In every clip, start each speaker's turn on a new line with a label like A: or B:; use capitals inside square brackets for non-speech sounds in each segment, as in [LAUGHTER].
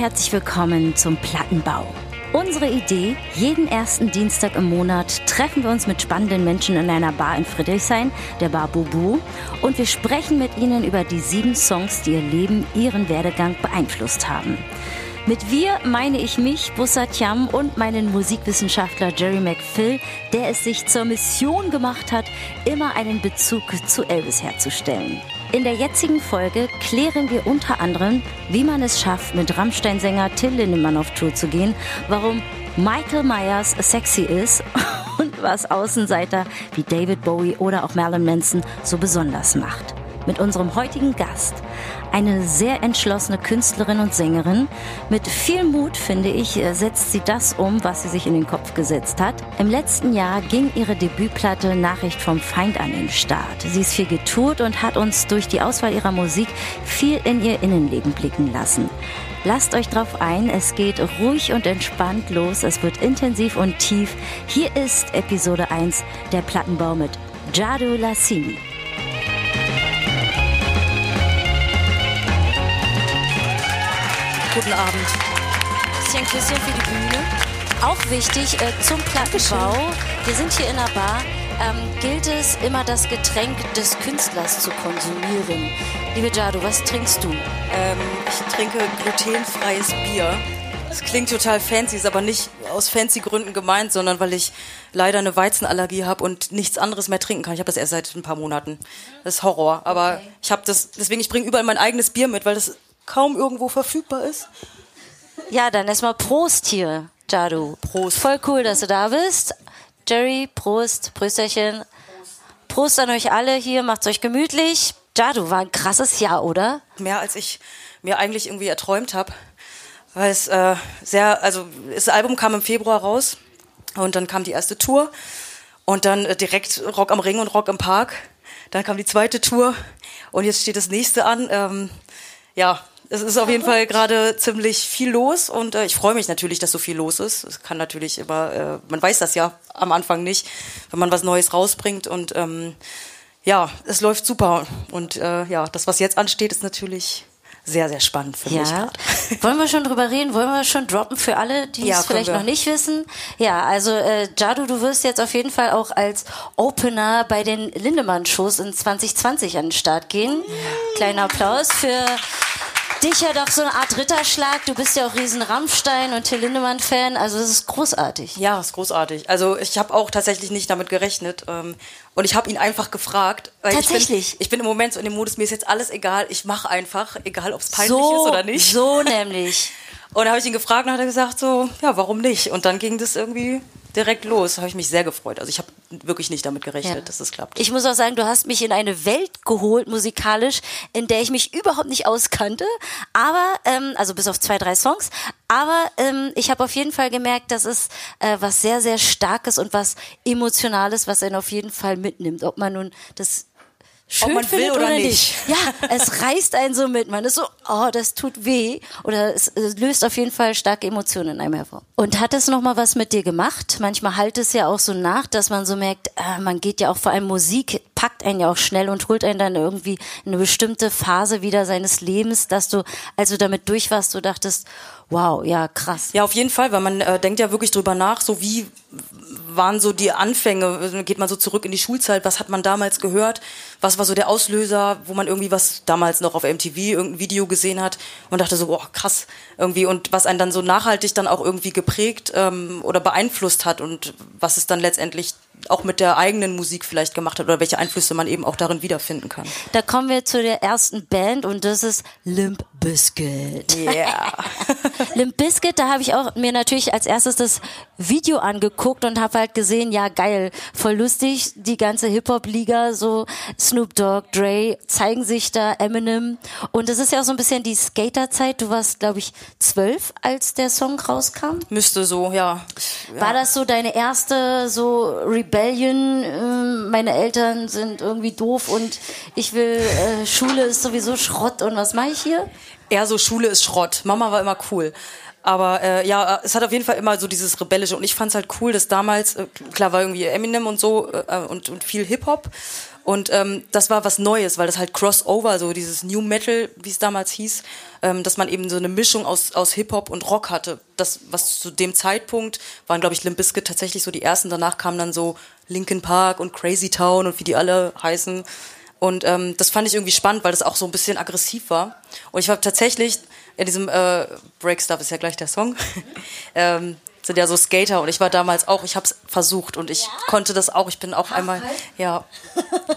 A: herzlich willkommen zum Plattenbau. Unsere Idee, jeden ersten Dienstag im Monat treffen wir uns mit spannenden Menschen in einer Bar in Friedrichshain, der Bar Bubu, und wir sprechen mit ihnen über die sieben Songs, die ihr Leben, ihren Werdegang beeinflusst haben. Mit wir meine ich mich, Bussatiam und meinen Musikwissenschaftler Jerry McPhill, der es sich zur Mission gemacht hat, immer einen Bezug zu Elvis herzustellen. In der jetzigen Folge klären wir unter anderem, wie man es schafft, mit Rammstein-Sänger Till Lindemann auf Tour zu gehen, warum Michael Myers sexy ist [LAUGHS] und was Außenseiter wie David Bowie oder auch Marilyn Manson so besonders macht mit unserem heutigen Gast. Eine sehr entschlossene Künstlerin und Sängerin. Mit viel Mut, finde ich, setzt sie das um, was sie sich in den Kopf gesetzt hat. Im letzten Jahr ging ihre Debütplatte Nachricht vom Feind an den Start. Sie ist viel getourt und hat uns durch die Auswahl ihrer Musik viel in ihr Innenleben blicken lassen. Lasst euch drauf ein, es geht ruhig und entspannt los, es wird intensiv und tief. Hier ist Episode 1 der Plattenbau mit Jadu Lassini.
B: Guten Abend. Bisschen Küsschen für die Bühne.
A: Auch wichtig äh, zum Plattenbau. Wir sind hier in einer Bar. Ähm, gilt es immer das Getränk des Künstlers zu konsumieren? Liebe Jadu, was trinkst du?
B: Ähm, ich trinke glutenfreies Bier. Das klingt total fancy, ist aber nicht aus fancy Gründen gemeint, sondern weil ich leider eine Weizenallergie habe und nichts anderes mehr trinken kann. Ich habe das erst seit ein paar Monaten. Das ist Horror. Aber okay. ich habe das, deswegen ich bringe überall mein eigenes Bier mit, weil das kaum irgendwo verfügbar ist.
A: Ja, dann erstmal Prost hier, Jadu. Prost. Voll cool, dass du da bist. Jerry, Prost, Prösterchen. Prost an euch alle hier, macht's euch gemütlich. Jadu, war ein krasses Jahr, oder?
B: Mehr als ich mir eigentlich irgendwie erträumt habe. Weil es äh, sehr, also das Album kam im Februar raus und dann kam die erste Tour und dann äh, direkt Rock am Ring und Rock im Park. Dann kam die zweite Tour und jetzt steht das nächste an. Ähm, ja, es ist auf jeden Fall gerade ziemlich viel los und äh, ich freue mich natürlich, dass so viel los ist. Es kann natürlich immer, äh, man weiß das ja am Anfang nicht, wenn man was Neues rausbringt und ähm, ja, es läuft super und äh, ja, das, was jetzt ansteht, ist natürlich sehr, sehr spannend für ja. mich gerade. [LAUGHS]
A: Wollen wir schon drüber reden? Wollen wir schon droppen für alle, die ja, es vielleicht wir. noch nicht wissen? Ja, also äh, Jadu, du wirst jetzt auf jeden Fall auch als Opener bei den Lindemann-Shows in 2020 an den Start gehen. Kleiner Applaus für dich ja doch so eine Art Ritterschlag. Du bist ja auch riesen Rammstein und Till Lindemann-Fan. Also das ist großartig.
B: Ja, das ist großartig. Also ich habe auch tatsächlich nicht damit gerechnet. Ähm, und ich habe ihn einfach gefragt.
A: Tatsächlich?
B: Ich bin, ich bin, im Moment so in dem Modus, mir ist jetzt alles egal. Ich mache einfach, egal ob es peinlich so, ist oder nicht.
A: So nämlich.
B: Und da habe ich ihn gefragt und hat er gesagt so, ja, warum nicht? Und dann ging das irgendwie direkt los. Habe ich mich sehr gefreut. Also ich habe wirklich nicht damit gerechnet, ja. dass das klappt.
A: Ich muss auch sagen, du hast mich in eine Welt geholt musikalisch, in der ich mich überhaupt nicht auskannte. Aber ähm, also bis auf zwei, drei Songs. Aber ähm, ich habe auf jeden Fall gemerkt, dass es äh, was sehr, sehr Starkes und was Emotionales, was einen auf jeden Fall mitnimmt. Ob man nun das schön
B: Ob man will oder, oder nicht. nicht.
A: Ja, es [LAUGHS] reißt einen so mit. Man ist so, oh, das tut weh. Oder es, es löst auf jeden Fall starke Emotionen in einem hervor. Und hat es nochmal was mit dir gemacht? Manchmal halt es ja auch so nach, dass man so merkt, äh, man geht ja auch vor allem Musik, packt einen ja auch schnell und holt einen dann irgendwie in eine bestimmte Phase wieder seines Lebens, dass du, als du damit durch warst, du dachtest, wow, ja, krass.
B: Ja, auf jeden Fall, weil man äh, denkt ja wirklich drüber nach, so wie waren so die Anfänge? Geht man so zurück in die Schulzeit? Was hat man damals gehört? Was war so der Auslöser, wo man irgendwie was damals noch auf MTV irgendein Video gesehen hat und dachte so, boah, krass irgendwie und was einen dann so nachhaltig dann auch irgendwie geprägt ähm, oder beeinflusst hat und was es dann letztendlich auch mit der eigenen Musik vielleicht gemacht hat oder welche Einflüsse man eben auch darin wiederfinden kann.
A: Da kommen wir zu der ersten Band und das ist Limp Bizkit.
B: Ja. Yeah. [LAUGHS]
A: Limp Bizkit, da habe ich auch mir natürlich als erstes das Video angeguckt und habe halt gesehen, ja geil, voll lustig, die ganze Hip-Hop-Liga, so Snoop Dogg, Dre zeigen sich da, Eminem und das ist ja auch so ein bisschen die Skaterzeit. Du warst, glaube ich, zwölf, als der Song rauskam.
B: Müsste so, ja.
A: ja. War das so deine erste so Rebellion? Äh, meine Eltern sind irgendwie doof und ich will, äh, Schule ist sowieso Schrott und was mache ich hier?
B: Eher so Schule ist Schrott. Mama war immer cool. Aber äh, ja, es hat auf jeden Fall immer so dieses Rebellische. Und ich fand es halt cool, dass damals, äh, klar war irgendwie Eminem und so äh, und, und viel Hip-Hop. Und ähm, das war was Neues, weil das halt Crossover, so dieses New Metal, wie es damals hieß, ähm, dass man eben so eine Mischung aus, aus Hip-Hop und Rock hatte. Das, was zu dem Zeitpunkt waren, glaube ich, Limp Bizkit tatsächlich so die ersten. Danach kamen dann so Linkin Park und Crazy Town und wie die alle heißen. Und ähm, das fand ich irgendwie spannend, weil das auch so ein bisschen aggressiv war. Und ich war tatsächlich in diesem äh, Break Stuff ist ja gleich der Song. [LAUGHS] ähm, sind ja so Skater und ich war damals auch, ich habe es versucht und ich ja? konnte das auch, ich bin auch Ach, einmal, halt. ja,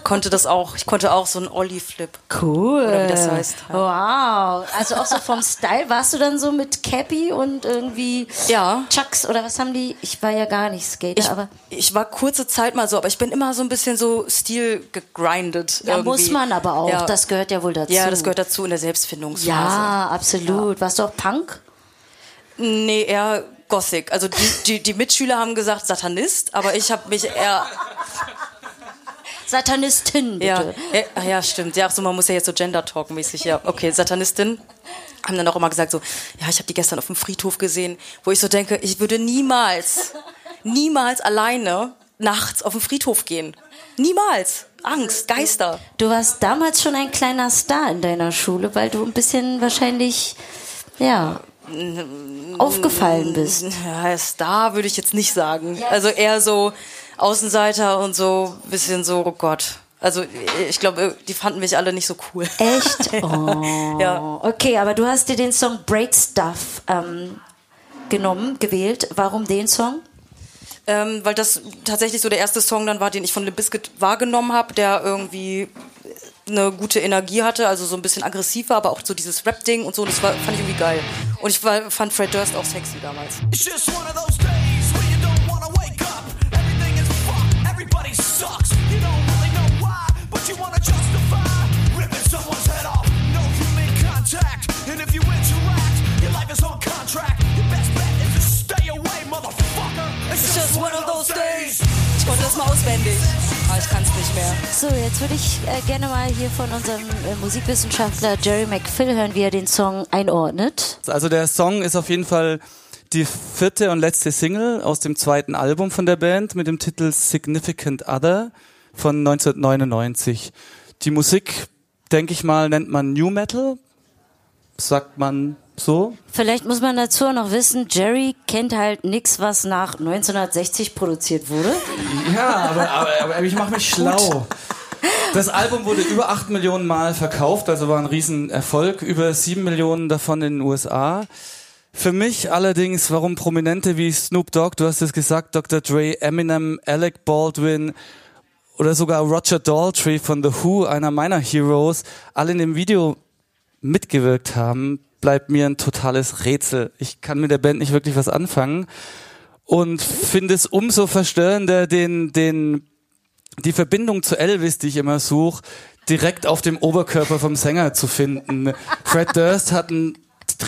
B: konnte das auch, ich konnte auch so einen Ollie-Flip.
A: Cool. Oder wie das heißt. Wow. Also auch so vom Style, warst du dann so mit Cappy und irgendwie
B: ja.
A: Chucks oder was haben die? Ich war ja gar nicht Skater,
B: ich,
A: aber.
B: Ich war kurze Zeit mal so, aber ich bin immer so ein bisschen so Stil gegrindet.
A: Ja, irgendwie. muss man aber auch, ja. das gehört ja wohl dazu.
B: Ja, das gehört dazu in der Selbstfindungsphase.
A: Ja, absolut. Ja. Warst du auch Punk?
B: Nee, eher Gothic. Also die, die, die Mitschüler haben gesagt Satanist, aber ich habe mich eher
A: Satanistin, bitte.
B: Ja, ja, ja, stimmt. Ja, so man muss ja jetzt so Gender Talk mäßig. Ja, okay, Satanistin haben dann auch immer gesagt so, ja, ich habe die gestern auf dem Friedhof gesehen, wo ich so denke, ich würde niemals, niemals alleine nachts auf den Friedhof gehen. Niemals. Angst, Geister.
A: Du warst damals schon ein kleiner Star in deiner Schule, weil du ein bisschen wahrscheinlich, ja, aufgefallen bist?
B: Ja, Star würde ich jetzt nicht sagen. Also eher so Außenseiter und so ein bisschen so, oh Gott. Also ich glaube, die fanden mich alle nicht so cool.
A: Echt? [LAUGHS] Oh. ja. Okay, aber du hast dir den Song Break Stuff ähm, genommen, gewählt. Warum den Song?
B: Ähm, weil das tatsächlich so der erste Song dann war, den ich von Limp Bizkit wahrgenommen habe, der irgendwie eine gute Energie hatte, also so ein bisschen aggressiver, aber auch so dieses Rap-Ding und so, das war, fand ich irgendwie geil. Und ich war, fand Fred Durst auch sexy damals. It's just one of those days. Ich konnte das mal auswendig. Aber ich kann es nicht mehr.
A: So, jetzt würde ich äh, gerne mal hier von unserem äh, Musikwissenschaftler Jerry McPhill hören, wie er den Song einordnet.
C: Also der Song ist auf jeden Fall die vierte und letzte Single aus dem zweiten Album von der Band mit dem Titel Significant Other von 1999. Die Musik, denke ich mal, nennt man New Metal, sagt man so.
A: Vielleicht muss man dazu auch noch wissen, Jerry kennt halt nichts, was nach 1960 produziert wurde.
C: Ja, aber, aber, aber ich mache mich schlau. Das Album wurde über 8 Millionen Mal verkauft, also war ein Riesenerfolg. Über 7 Millionen davon in den USA. Für mich allerdings, warum Prominente wie Snoop Dogg, du hast es gesagt, Dr. Dre, Eminem, Alec Baldwin oder sogar Roger Daltrey von The Who, einer meiner Heroes, alle in dem Video mitgewirkt haben, bleibt mir ein totales Rätsel. Ich kann mit der Band nicht wirklich was anfangen und finde es umso verstörender, den, den, die Verbindung zu Elvis, die ich immer suche, direkt auf dem Oberkörper vom Sänger zu finden. Fred Durst hat ein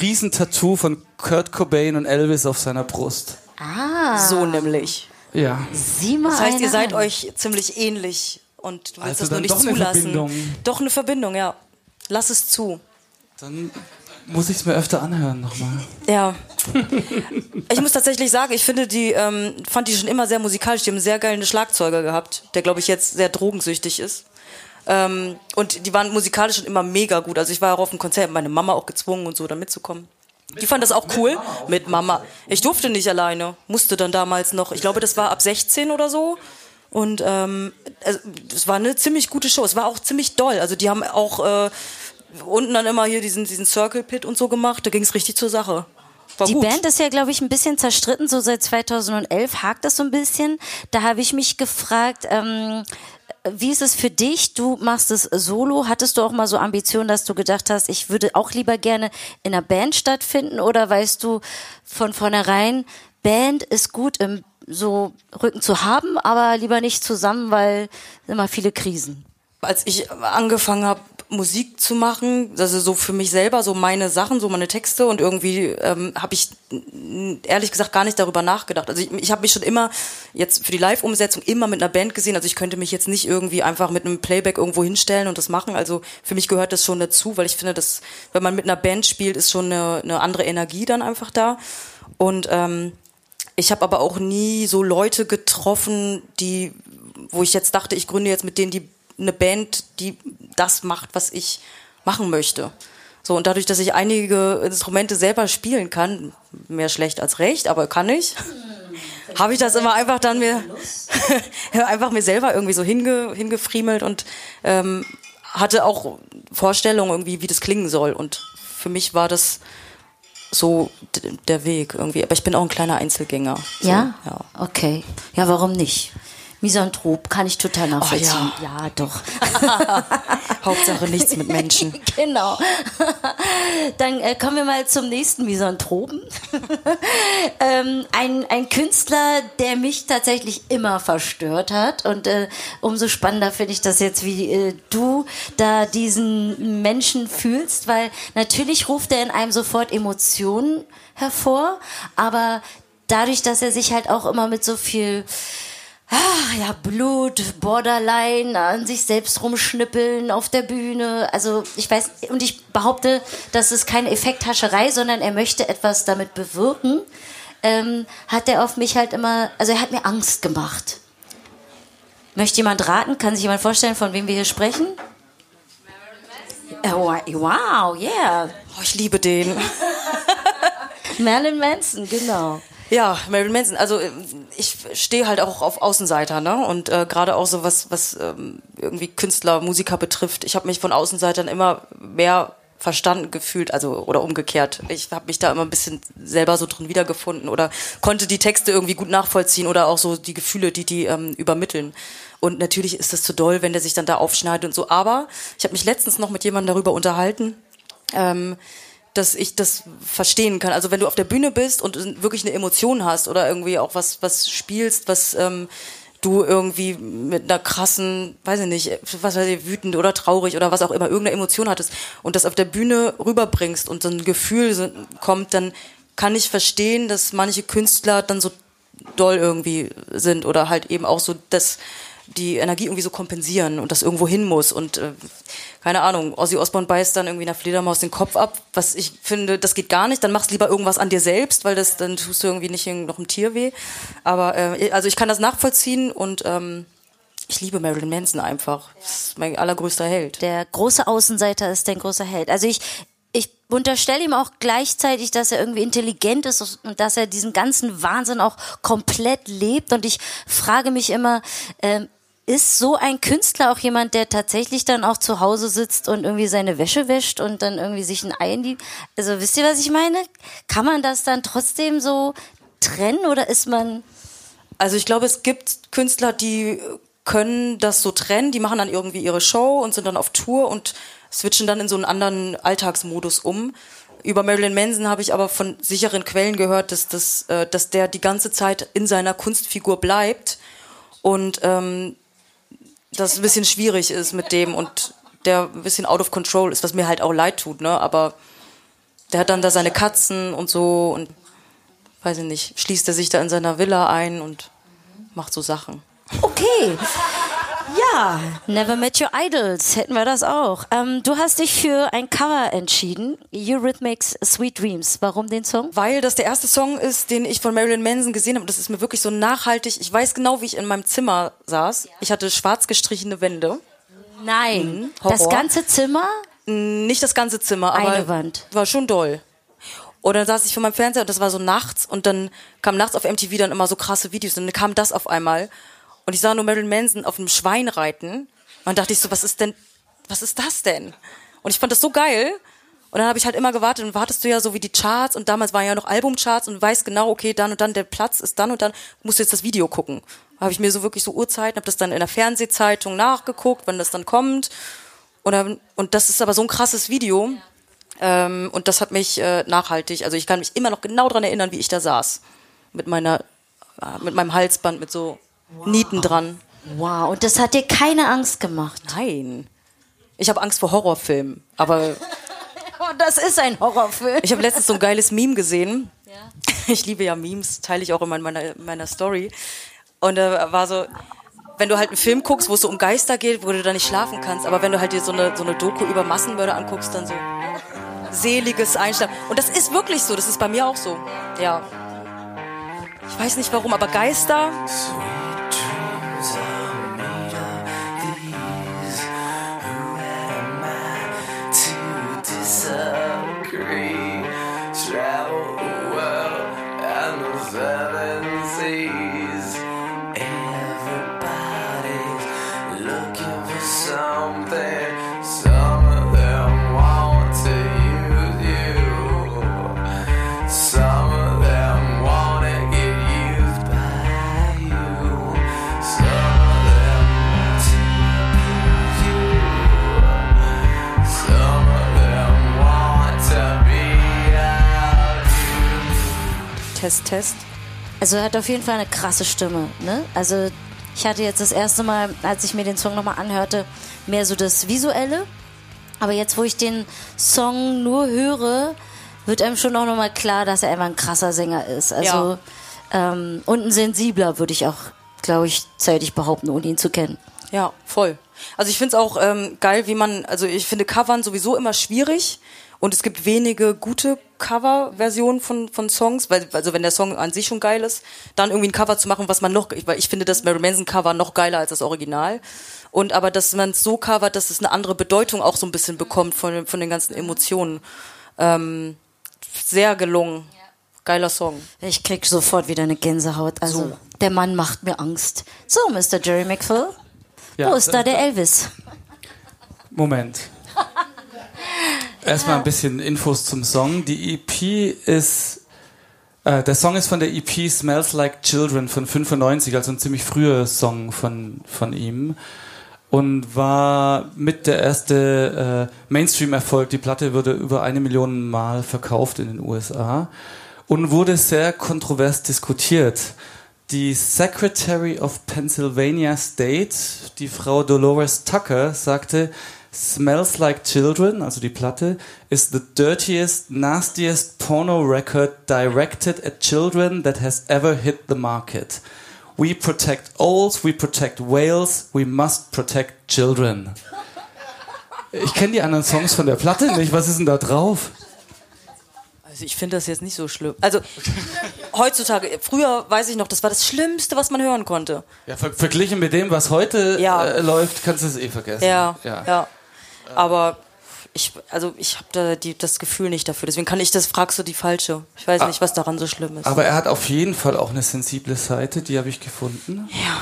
C: Riesentattoo von Kurt Cobain und Elvis auf seiner Brust.
A: Ah.
B: So nämlich.
C: Ja.
A: Sieh mal
B: das heißt, ihr seid an. euch ziemlich ähnlich und du willst also das nur nicht
C: doch
B: zulassen.
C: Eine Verbindung.
B: Doch eine Verbindung, ja. Lass es zu.
C: Dann muss ich es mir öfter anhören nochmal.
B: Ja. ich muss tatsächlich sagen, ich finde die, ähm, fand die schon immer sehr musikalisch. Die haben einen sehr geilen Schlagzeuger gehabt, der glaube ich jetzt sehr drogensüchtig ist. Ähm, und die waren musikalisch schon immer mega gut. Also ich war auch auf dem Konzert, meine Mama auch gezwungen und so da mitzukommen. Die fand das auch cool mit Mama. Ich durfte nicht alleine, musste dann damals noch. Ich glaube, das war ab 16 oder so. Und ähm, es war eine ziemlich gute Show. Es war auch ziemlich doll. Also die haben auch äh, unten dann immer hier diesen, diesen Circle Pit und so gemacht. Da ging es richtig zur Sache.
A: War die gut. Band ist ja, glaube ich, ein bisschen zerstritten, so seit 2011 hakt das so ein bisschen. Da habe ich mich gefragt, ähm, wie ist es für dich? Du machst es solo. Hattest du auch mal so Ambitionen, dass du gedacht hast, ich würde auch lieber gerne in einer Band stattfinden? Oder weißt du von vornherein, Band ist gut im so Rücken zu haben, aber lieber nicht zusammen, weil immer viele Krisen.
B: Als ich angefangen habe, Musik zu machen, also so für mich selber, so meine Sachen, so meine Texte und irgendwie ähm, habe ich ehrlich gesagt gar nicht darüber nachgedacht. Also ich, ich habe mich schon immer jetzt für die Live-Umsetzung immer mit einer Band gesehen. Also ich könnte mich jetzt nicht irgendwie einfach mit einem Playback irgendwo hinstellen und das machen. Also für mich gehört das schon dazu, weil ich finde, dass wenn man mit einer Band spielt, ist schon eine, eine andere Energie dann einfach da. Und ähm, ich habe aber auch nie so Leute getroffen, die, wo ich jetzt dachte, ich gründe jetzt mit denen die eine Band, die das macht, was ich machen möchte. So, und dadurch, dass ich einige Instrumente selber spielen kann, mehr schlecht als recht, aber kann ich, habe ich das immer einfach dann mir, [LAUGHS] einfach mir selber irgendwie so hinge, hingefriemelt und ähm, hatte auch Vorstellungen irgendwie, wie das klingen soll. Und für mich war das so der Weg irgendwie. Aber ich bin auch ein kleiner Einzelgänger. So,
A: ja? ja? Okay. Ja, warum nicht? Misanthrop kann ich total nachvollziehen.
B: Oh, ja. ja, doch. [LAUGHS] Hauptsache nichts mit Menschen. [LAUGHS]
A: genau. Dann äh, kommen wir mal zum nächsten Misanthropen. [LAUGHS] ähm, ein, ein Künstler, der mich tatsächlich immer verstört hat. Und äh, umso spannender finde ich das jetzt, wie äh, du da diesen Menschen fühlst, weil natürlich ruft er in einem sofort Emotionen hervor, aber dadurch, dass er sich halt auch immer mit so viel ah, ja, Blut, Borderline, an sich selbst rumschnippeln auf der Bühne. Also ich weiß, und ich behaupte, das ist keine Effekthascherei, sondern er möchte etwas damit bewirken. Ähm, hat er auf mich halt immer, also er hat mir Angst gemacht. Möchte jemand raten? Kann sich jemand vorstellen, von wem wir hier sprechen? Oh, wow, yeah.
B: Oh, ich liebe den. [LAUGHS]
A: Marilyn Manson, genau.
B: Ja, Marilyn Manson. Also äh, ich stehe halt auch auf Außenseiter, ne? Und äh, gerade auch so was, was ähm, irgendwie Künstler, Musiker betrifft. Ich habe mich von Außenseitern immer mehr verstanden gefühlt, also oder umgekehrt. Ich habe mich da immer ein bisschen selber so drin wiedergefunden oder konnte die Texte irgendwie gut nachvollziehen oder auch so die Gefühle, die die ähm, übermitteln. Und natürlich ist das zu doll, wenn der sich dann da aufschneidet und so. Aber ich habe mich letztens noch mit jemandem darüber unterhalten. Ähm, dass ich das verstehen kann. Also wenn du auf der Bühne bist und wirklich eine Emotion hast oder irgendwie auch was, was spielst, was ähm, du irgendwie mit einer krassen, weiß ich nicht, was weiß ich, wütend oder traurig oder was auch immer, irgendeine Emotion hattest und das auf der Bühne rüberbringst und so ein Gefühl kommt, dann kann ich verstehen, dass manche Künstler dann so doll irgendwie sind oder halt eben auch so das die Energie irgendwie so kompensieren und das irgendwo hin muss. Und äh, keine Ahnung, Ozzy Osbourne beißt dann irgendwie einer Fledermaus den Kopf ab, was ich finde, das geht gar nicht. Dann machst lieber irgendwas an dir selbst, weil das dann tust du irgendwie nicht noch einem Tier weh. Aber äh, also ich kann das nachvollziehen und ähm, ich liebe Marilyn Manson einfach. Das ist mein allergrößter Held.
A: Der große Außenseiter ist dein großer Held. Also ich, ich unterstelle ihm auch gleichzeitig, dass er irgendwie intelligent ist und dass er diesen ganzen Wahnsinn auch komplett lebt. Und ich frage mich immer, ähm, ist so ein Künstler auch jemand, der tatsächlich dann auch zu Hause sitzt und irgendwie seine Wäsche wäscht und dann irgendwie sich ein Ei in die. Also wisst ihr, was ich meine? Kann man das dann trotzdem so trennen oder ist man.
B: Also ich glaube, es gibt Künstler, die können das so trennen, die machen dann irgendwie ihre Show und sind dann auf Tour und switchen dann in so einen anderen Alltagsmodus um. Über Marilyn Manson habe ich aber von sicheren Quellen gehört, dass, das, äh, dass der die ganze Zeit in seiner Kunstfigur bleibt und ähm, das ein bisschen schwierig ist mit dem und der ein bisschen out of control ist, was mir halt auch leid tut, ne? Aber der hat dann da seine Katzen und so und weiß ich nicht, schließt er sich da in seiner Villa ein und macht so Sachen.
A: Okay. Ja, Never Met Your Idols, hätten wir das auch. Ähm, du hast dich für ein Cover entschieden, Eurythmics Sweet Dreams. Warum den Song?
B: Weil das der erste Song ist, den ich von Marilyn Manson gesehen habe. Das ist mir wirklich so nachhaltig. Ich weiß genau, wie ich in meinem Zimmer saß. Ich hatte schwarz gestrichene Wände.
A: Nein, mhm, das ganze Zimmer?
B: Nicht das ganze Zimmer, aber
A: Eine Wand.
B: war schon doll. Und dann saß ich vor meinem Fernseher und das war so nachts und dann kam nachts auf MTV dann immer so krasse Videos und dann kam das auf einmal und ich sah nur Marilyn Manson auf einem Schwein reiten. Und dann dachte ich so, was ist denn, was ist das denn? Und ich fand das so geil. Und dann habe ich halt immer gewartet und wartest du ja so wie die Charts und damals waren ja noch Albumcharts und du weißt genau, okay, dann und dann der Platz ist dann und dann musst du jetzt das Video gucken. Habe ich mir so wirklich so Uhrzeiten, habe das dann in der Fernsehzeitung nachgeguckt, wann das dann kommt. Und, dann, und das ist aber so ein krasses Video. Ähm, und das hat mich äh, nachhaltig, also ich kann mich immer noch genau dran erinnern, wie ich da saß. Mit meiner, äh, mit meinem Halsband, mit so wow. Nieten dran.
A: Wow, und das hat dir keine Angst gemacht?
B: Nein. Ich habe Angst vor Horrorfilmen, aber. [LAUGHS]
A: das ist ein Horrorfilm.
B: Ich habe letztens so ein geiles Meme gesehen. Ja. Ich liebe ja Memes, teile ich auch immer in meiner, meiner Story. Und da war so, wenn du halt einen Film guckst, wo es so um Geister geht, wo du da nicht schlafen kannst, aber wenn du halt dir so eine, so eine Doku über Massenmörder anguckst, dann so seliges Einschlafen. Und das ist wirklich so, das ist bei mir auch so. Ja. Ich weiß nicht warum, aber Geister. Test, Test.
A: Also er hat auf jeden Fall eine krasse Stimme. Ne? Also ich hatte jetzt das erste Mal, als ich mir den Song nochmal anhörte, mehr so das Visuelle. Aber jetzt, wo ich den Song nur höre, wird einem schon auch nochmal klar, dass er einfach ein krasser Sänger ist. Also ähm, und ein sensibler, würde ich auch, glaube ich, zeitig behaupten, ohne ihn zu kennen.
B: Ja, voll. Also ich finde es auch ähm, geil, wie man, also ich finde Covern sowieso immer schwierig und es gibt wenige gute Cover-Versionen von, von Songs, weil, also wenn der Song an sich schon geil ist, dann irgendwie ein Cover zu machen, was man noch, weil ich finde das Mary Manson Cover noch geiler als das Original. Und aber, dass man es so covert, dass es eine andere Bedeutung auch so ein bisschen bekommt von, von den ganzen Emotionen. Ähm, sehr gelungen. Geiler Song.
A: Ich krieg sofort wieder eine Gänsehaut. Also
B: So.
A: der Mann macht mir Angst. So, Mr. Jerry McPhill,
C: Ja,
A: wo ist da der Elvis?
C: Moment. Erstmal ein bisschen Infos zum Song. Die EP ist. Äh, der Song ist von der EP Smells Like Children von 95, also ein ziemlich früher Song von, von ihm. Und war mit der erste äh, Mainstream-Erfolg. Die Platte wurde über eine Million Mal verkauft in den USA und wurde sehr kontrovers diskutiert. Die Secretary of Pennsylvania State, die Frau Dolores Tucker, sagte, Smells Like Children, also die Platte, is the dirtiest, nastiest porno record directed at children that has ever hit the market. We protect owls, we protect whales, we must protect children. Ich kenne die anderen Songs von der Platte nicht. Was ist denn da drauf?
B: Also ich finde das jetzt nicht so schlimm. Also heutzutage, früher weiß ich noch, das war das Schlimmste, was man hören konnte.
C: Ja, ver verglichen mit dem, was heute
B: Ja.
C: äh, läuft, kannst du es eh vergessen.
B: Ja, ja. Aber ich, also ich habe da die, das Gefühl nicht dafür. Deswegen kann ich das, fragst du die falsche. Ich weiß nicht, was daran so schlimm ist.
C: Aber er hat auf jeden Fall auch eine sensible Seite, die habe ich gefunden.
B: ja.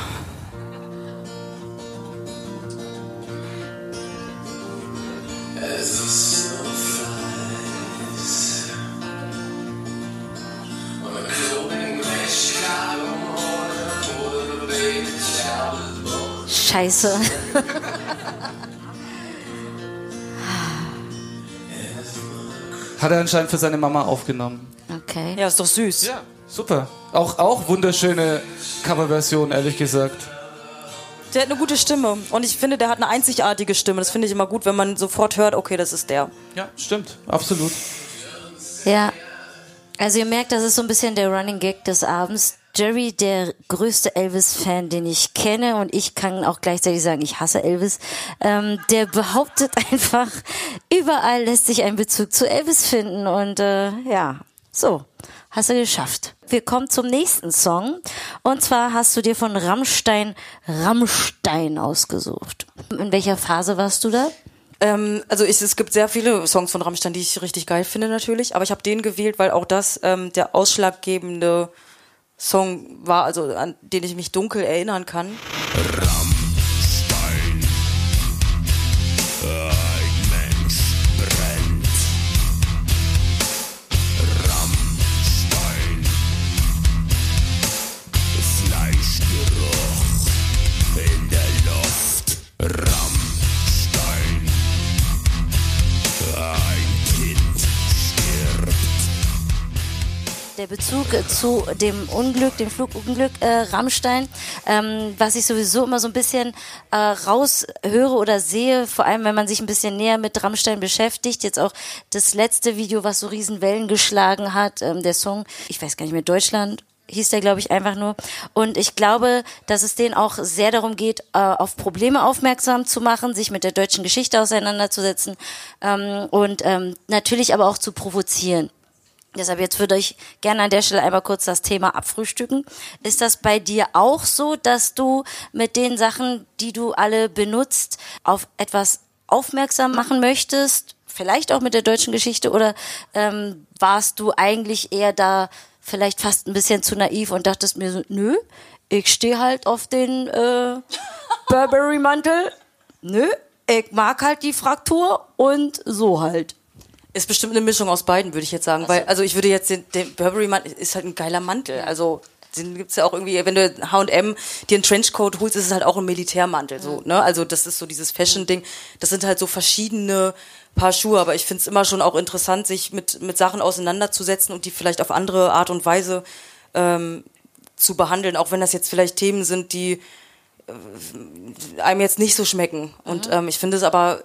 D: As [LAUGHS] [LAUGHS]
C: Hat er anscheinend für seine Mama aufgenommen.
A: Okay.
B: ja, ist doch süß.
C: Ja, super. Auch, auch wunderschöne Coverversion, ehrlich gesagt.
B: Der hat eine gute Stimme. Und ich finde, der hat eine einzigartige Stimme. Das finde ich immer gut, wenn man sofort hört, okay, das ist der.
C: Ja, stimmt. Absolut.
A: Ja. Also ihr merkt, das ist so ein bisschen der Running Gag des Abends. Jerry, der größte Elvis-Fan, den ich kenne, und ich kann auch gleichzeitig sagen, ich hasse Elvis, ähm, der behauptet [LAUGHS] einfach, überall lässt sich ein Bezug zu Elvis finden. Und äh, ja, so, hast du geschafft. Wir kommen zum nächsten Song. Und zwar hast du dir von Rammstein Rammstein ausgesucht. In welcher Phase warst du da?
B: Ähm, also ich, es gibt sehr viele Songs von Rammstein, die ich richtig geil finde natürlich. Aber ich habe den gewählt, weil auch das ähm, der ausschlaggebende Song war, also an den ich mich dunkel erinnern kann.
E: Rammstein. Der
A: Bezug zu dem Unglück, dem Flugunglück äh, Rammstein, ähm, was ich sowieso immer so ein bisschen äh, raushöre oder sehe, vor allem wenn man sich ein bisschen näher mit Rammstein beschäftigt. Jetzt auch das letzte Video, was so riesen Wellen geschlagen hat, ähm, der Song, ich weiß gar nicht mehr, Deutschland hieß der, glaube ich, einfach nur. Und ich glaube, dass es denen auch sehr darum geht, äh, auf Probleme aufmerksam zu machen, sich mit der deutschen Geschichte auseinanderzusetzen ähm, und ähm, natürlich aber auch zu provozieren. Deshalb jetzt würde ich gerne an der Stelle einmal kurz das Thema abfrühstücken. Ist das bei dir auch so, dass du mit den Sachen, die du alle benutzt, auf etwas aufmerksam machen möchtest? Vielleicht auch mit der deutschen Geschichte oder ähm, warst du eigentlich eher da vielleicht fast ein bisschen zu naiv und dachtest mir so, nö, ich stehe halt auf den äh, Burberry-Mantel. Nö, ich mag halt die Fraktur und so halt.
B: Ist bestimmt eine Mischung aus beiden, würde ich jetzt sagen. Weil, also ich würde jetzt den, den Burberry Mantel ist halt ein geiler Mantel. Also den gibt's ja auch irgendwie, wenn du H&M dir einen Trenchcoat holst, ist es halt auch ein Militärmantel. So, ne? Also das ist so dieses Fashion-Ding. Das sind halt so verschiedene Paar Schuhe, aber ich find's immer schon auch interessant, sich mit, mit Sachen auseinanderzusetzen und die vielleicht auf andere Art und Weise ähm, zu behandeln, auch wenn das jetzt vielleicht Themen sind, die äh, einem jetzt nicht so schmecken. Und ähm, ich finde es aber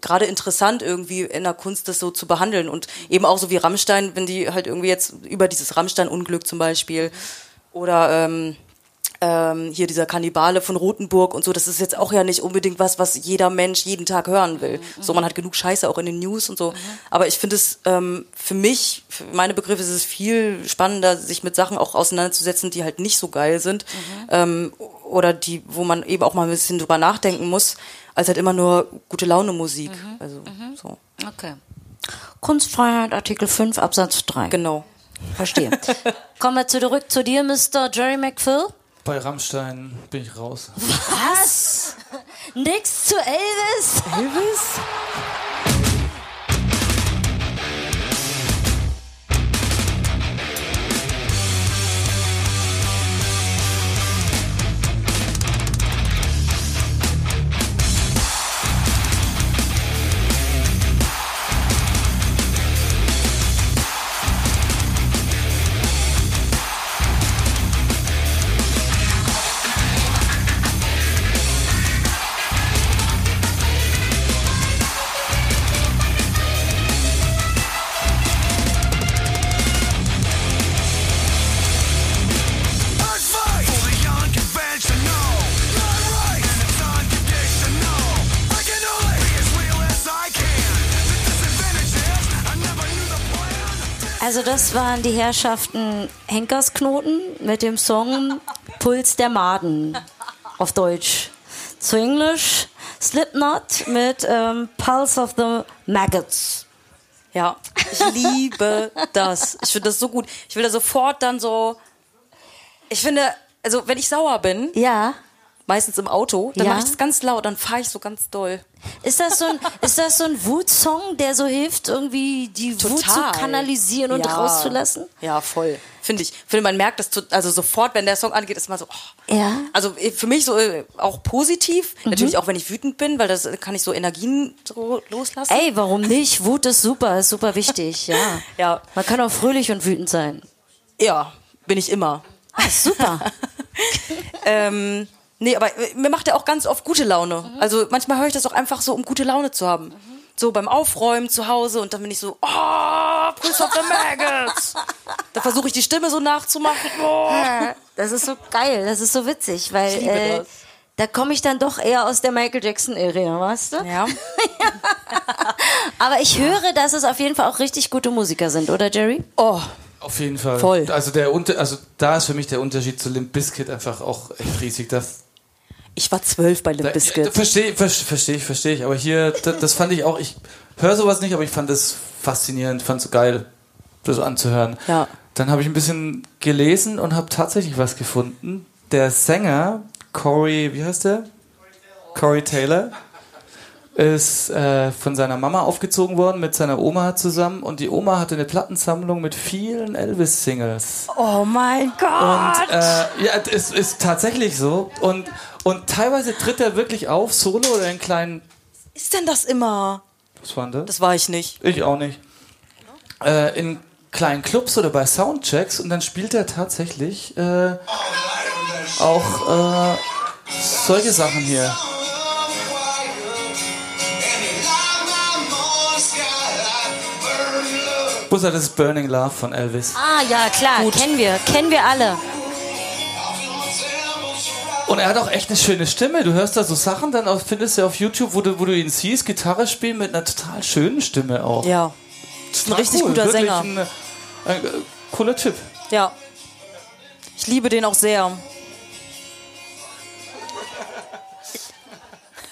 B: gerade interessant irgendwie in der Kunst das so zu behandeln und eben auch so wie Rammstein, wenn die halt irgendwie jetzt über dieses Rammstein-Unglück zum Beispiel oder ähm, ähm, hier dieser Kannibale von Rothenburg und so, das ist jetzt auch ja nicht unbedingt was, was jeder Mensch jeden Tag hören will. So, man hat genug Scheiße auch in den News und so. Aber ich finde es ähm, für mich, für meine Begriffe ist es viel spannender, sich mit Sachen auch auseinanderzusetzen, die halt nicht so geil sind. Ähm, oder die, wo man eben auch mal ein bisschen drüber nachdenken muss, als halt immer nur gute Laune Musik. Also so.
A: Okay. Kunstfreiheit, Artikel 5, Absatz 3.
B: Genau.
A: Verstehe. [LAUGHS] Kommen wir zurück zu dir, Mr. Jerry McPhill.
C: Bei Rammstein bin ich raus.
A: Was? Nix zu Elvis? Elvis? Also das waren die Herrschaften Henkersknoten mit dem Song Puls der Maden auf Deutsch. Zu Englisch Slipknot mit ähm, Pulse of the Maggots.
B: Ja, ich liebe das. Ich finde das so gut. Ich will da sofort dann so. Ich finde, also wenn ich sauer bin,
A: Ja.
B: Meistens im Auto, dann
A: Ja.
B: mache ich das ganz laut, dann fahre ich so ganz doll.
A: Ist das so ein, ist das so ein Wutsong, der so hilft, irgendwie die Wut zu
B: Total.
A: kanalisieren und
B: Ja.
A: rauszulassen?
B: Ja, voll. Finde ich. Finde, man merkt das also sofort, wenn der Song angeht, ist man so. Oh.
A: Ja.
B: Also äh, für mich so äh, auch positiv.
A: Mhm.
B: Natürlich auch, wenn ich wütend bin, weil das äh, kann ich so Energien so loslassen.
A: Ey, warum nicht? Wut ist super, ist super wichtig, ja. [LAUGHS]
B: Ja.
A: Man kann auch fröhlich und wütend sein.
B: Ja, bin ich immer.
A: Ah, super. [LAUGHS]
B: Ähm, nee, aber äh, mir macht er auch ganz oft gute Laune. Also manchmal höre ich das auch einfach so, um gute Laune zu haben. So beim Aufräumen zu Hause und dann bin ich so, oh, Prince of the Maggots. da versuche ich die Stimme so nachzumachen. Oh. [LAUGHS]
A: Ja, das ist so geil, das ist so witzig, weil
B: Ich liebe
A: äh,
B: das.
A: da komme ich dann doch eher aus der Michael Jackson-Ära, weißt du?
B: Ja. [LAUGHS]
A: Aber ich höre, dass es auf jeden Fall auch richtig gute Musiker sind, oder Jerry?
B: Oh,
C: Auf jeden Fall.
B: Voll.
C: Also der Unter also da ist für mich der Unterschied zu Limp Bizkit einfach auch echt riesig. Das,
B: ich war zwölf bei Limp Bizkit.
C: Verstehe versteh ich, verstehe ich. Aber hier, das, das fand ich auch, ich höre sowas nicht, aber ich fand das faszinierend, fand es geil, das anzuhören.
B: Ja.
C: Dann habe ich ein bisschen gelesen und habe tatsächlich was gefunden. Der Sänger, Corey, wie heißt der? Corey Taylor, ist äh, von seiner Mama aufgezogen worden mit seiner Oma zusammen und die Oma hatte eine Plattensammlung mit vielen Elvis-Singles.
B: Oh mein Gott.
C: Und äh, ja, es ist tatsächlich so. Und, und teilweise tritt er wirklich auf, solo oder in kleinen.
B: ist denn das immer?
C: Was war das?
B: Das war ich nicht.
C: Ich auch nicht. Äh, in kleinen Clubs oder bei Soundchecks und dann spielt er tatsächlich äh, auch äh, solche Sachen hier. Muss er das ist Burning Love von Elvis.
A: Ah, ja, klar, kennen wir, kennen wir alle.
C: Und er hat auch echt eine schöne Stimme. Du hörst da so Sachen, dann findest du auf YouTube, wo du, wo du ihn siehst, Gitarre spielen mit einer total schönen Stimme auch.
B: Ja.
C: Das
B: ein richtig guter
C: Wirklich
B: Sänger.
C: Ein, ein, äh, cooler Typ.
B: Ja. Ich liebe den auch sehr.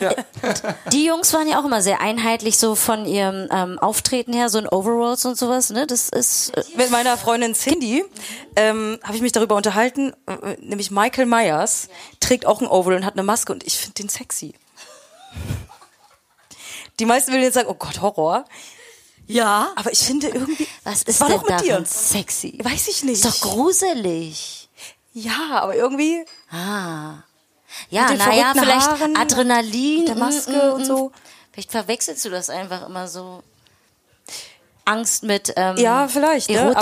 B: [LAUGHS]
A: Die Jungs waren ja auch immer sehr einheitlich so von ihrem ähm, Auftreten her, so in Overalls und sowas, ne? Das ist äh,
B: Mit meiner Freundin Cindy ähm, habe ich mich darüber unterhalten, äh, nämlich Michael Myers trägt auch ein Overall und hat eine Maske und ich finde den sexy. Die meisten würden jetzt sagen, oh Gott, Horror.
A: ja.
B: Aber ich finde irgendwie,
A: Was ist
B: war
A: denn
B: doch mit dir?
A: sexy?
B: weiß ich nicht.
A: Ist doch gruselig.
B: Ja, aber irgendwie
A: Ah. Ja, naja, vielleicht
B: Haaren,
A: Adrenalin.
B: der
A: mm,
B: Maske
A: mm,
B: und
A: mm.
B: so.
A: Vielleicht verwechselst du das einfach immer so. Angst mit ähm,
B: Ja, vielleicht, ne?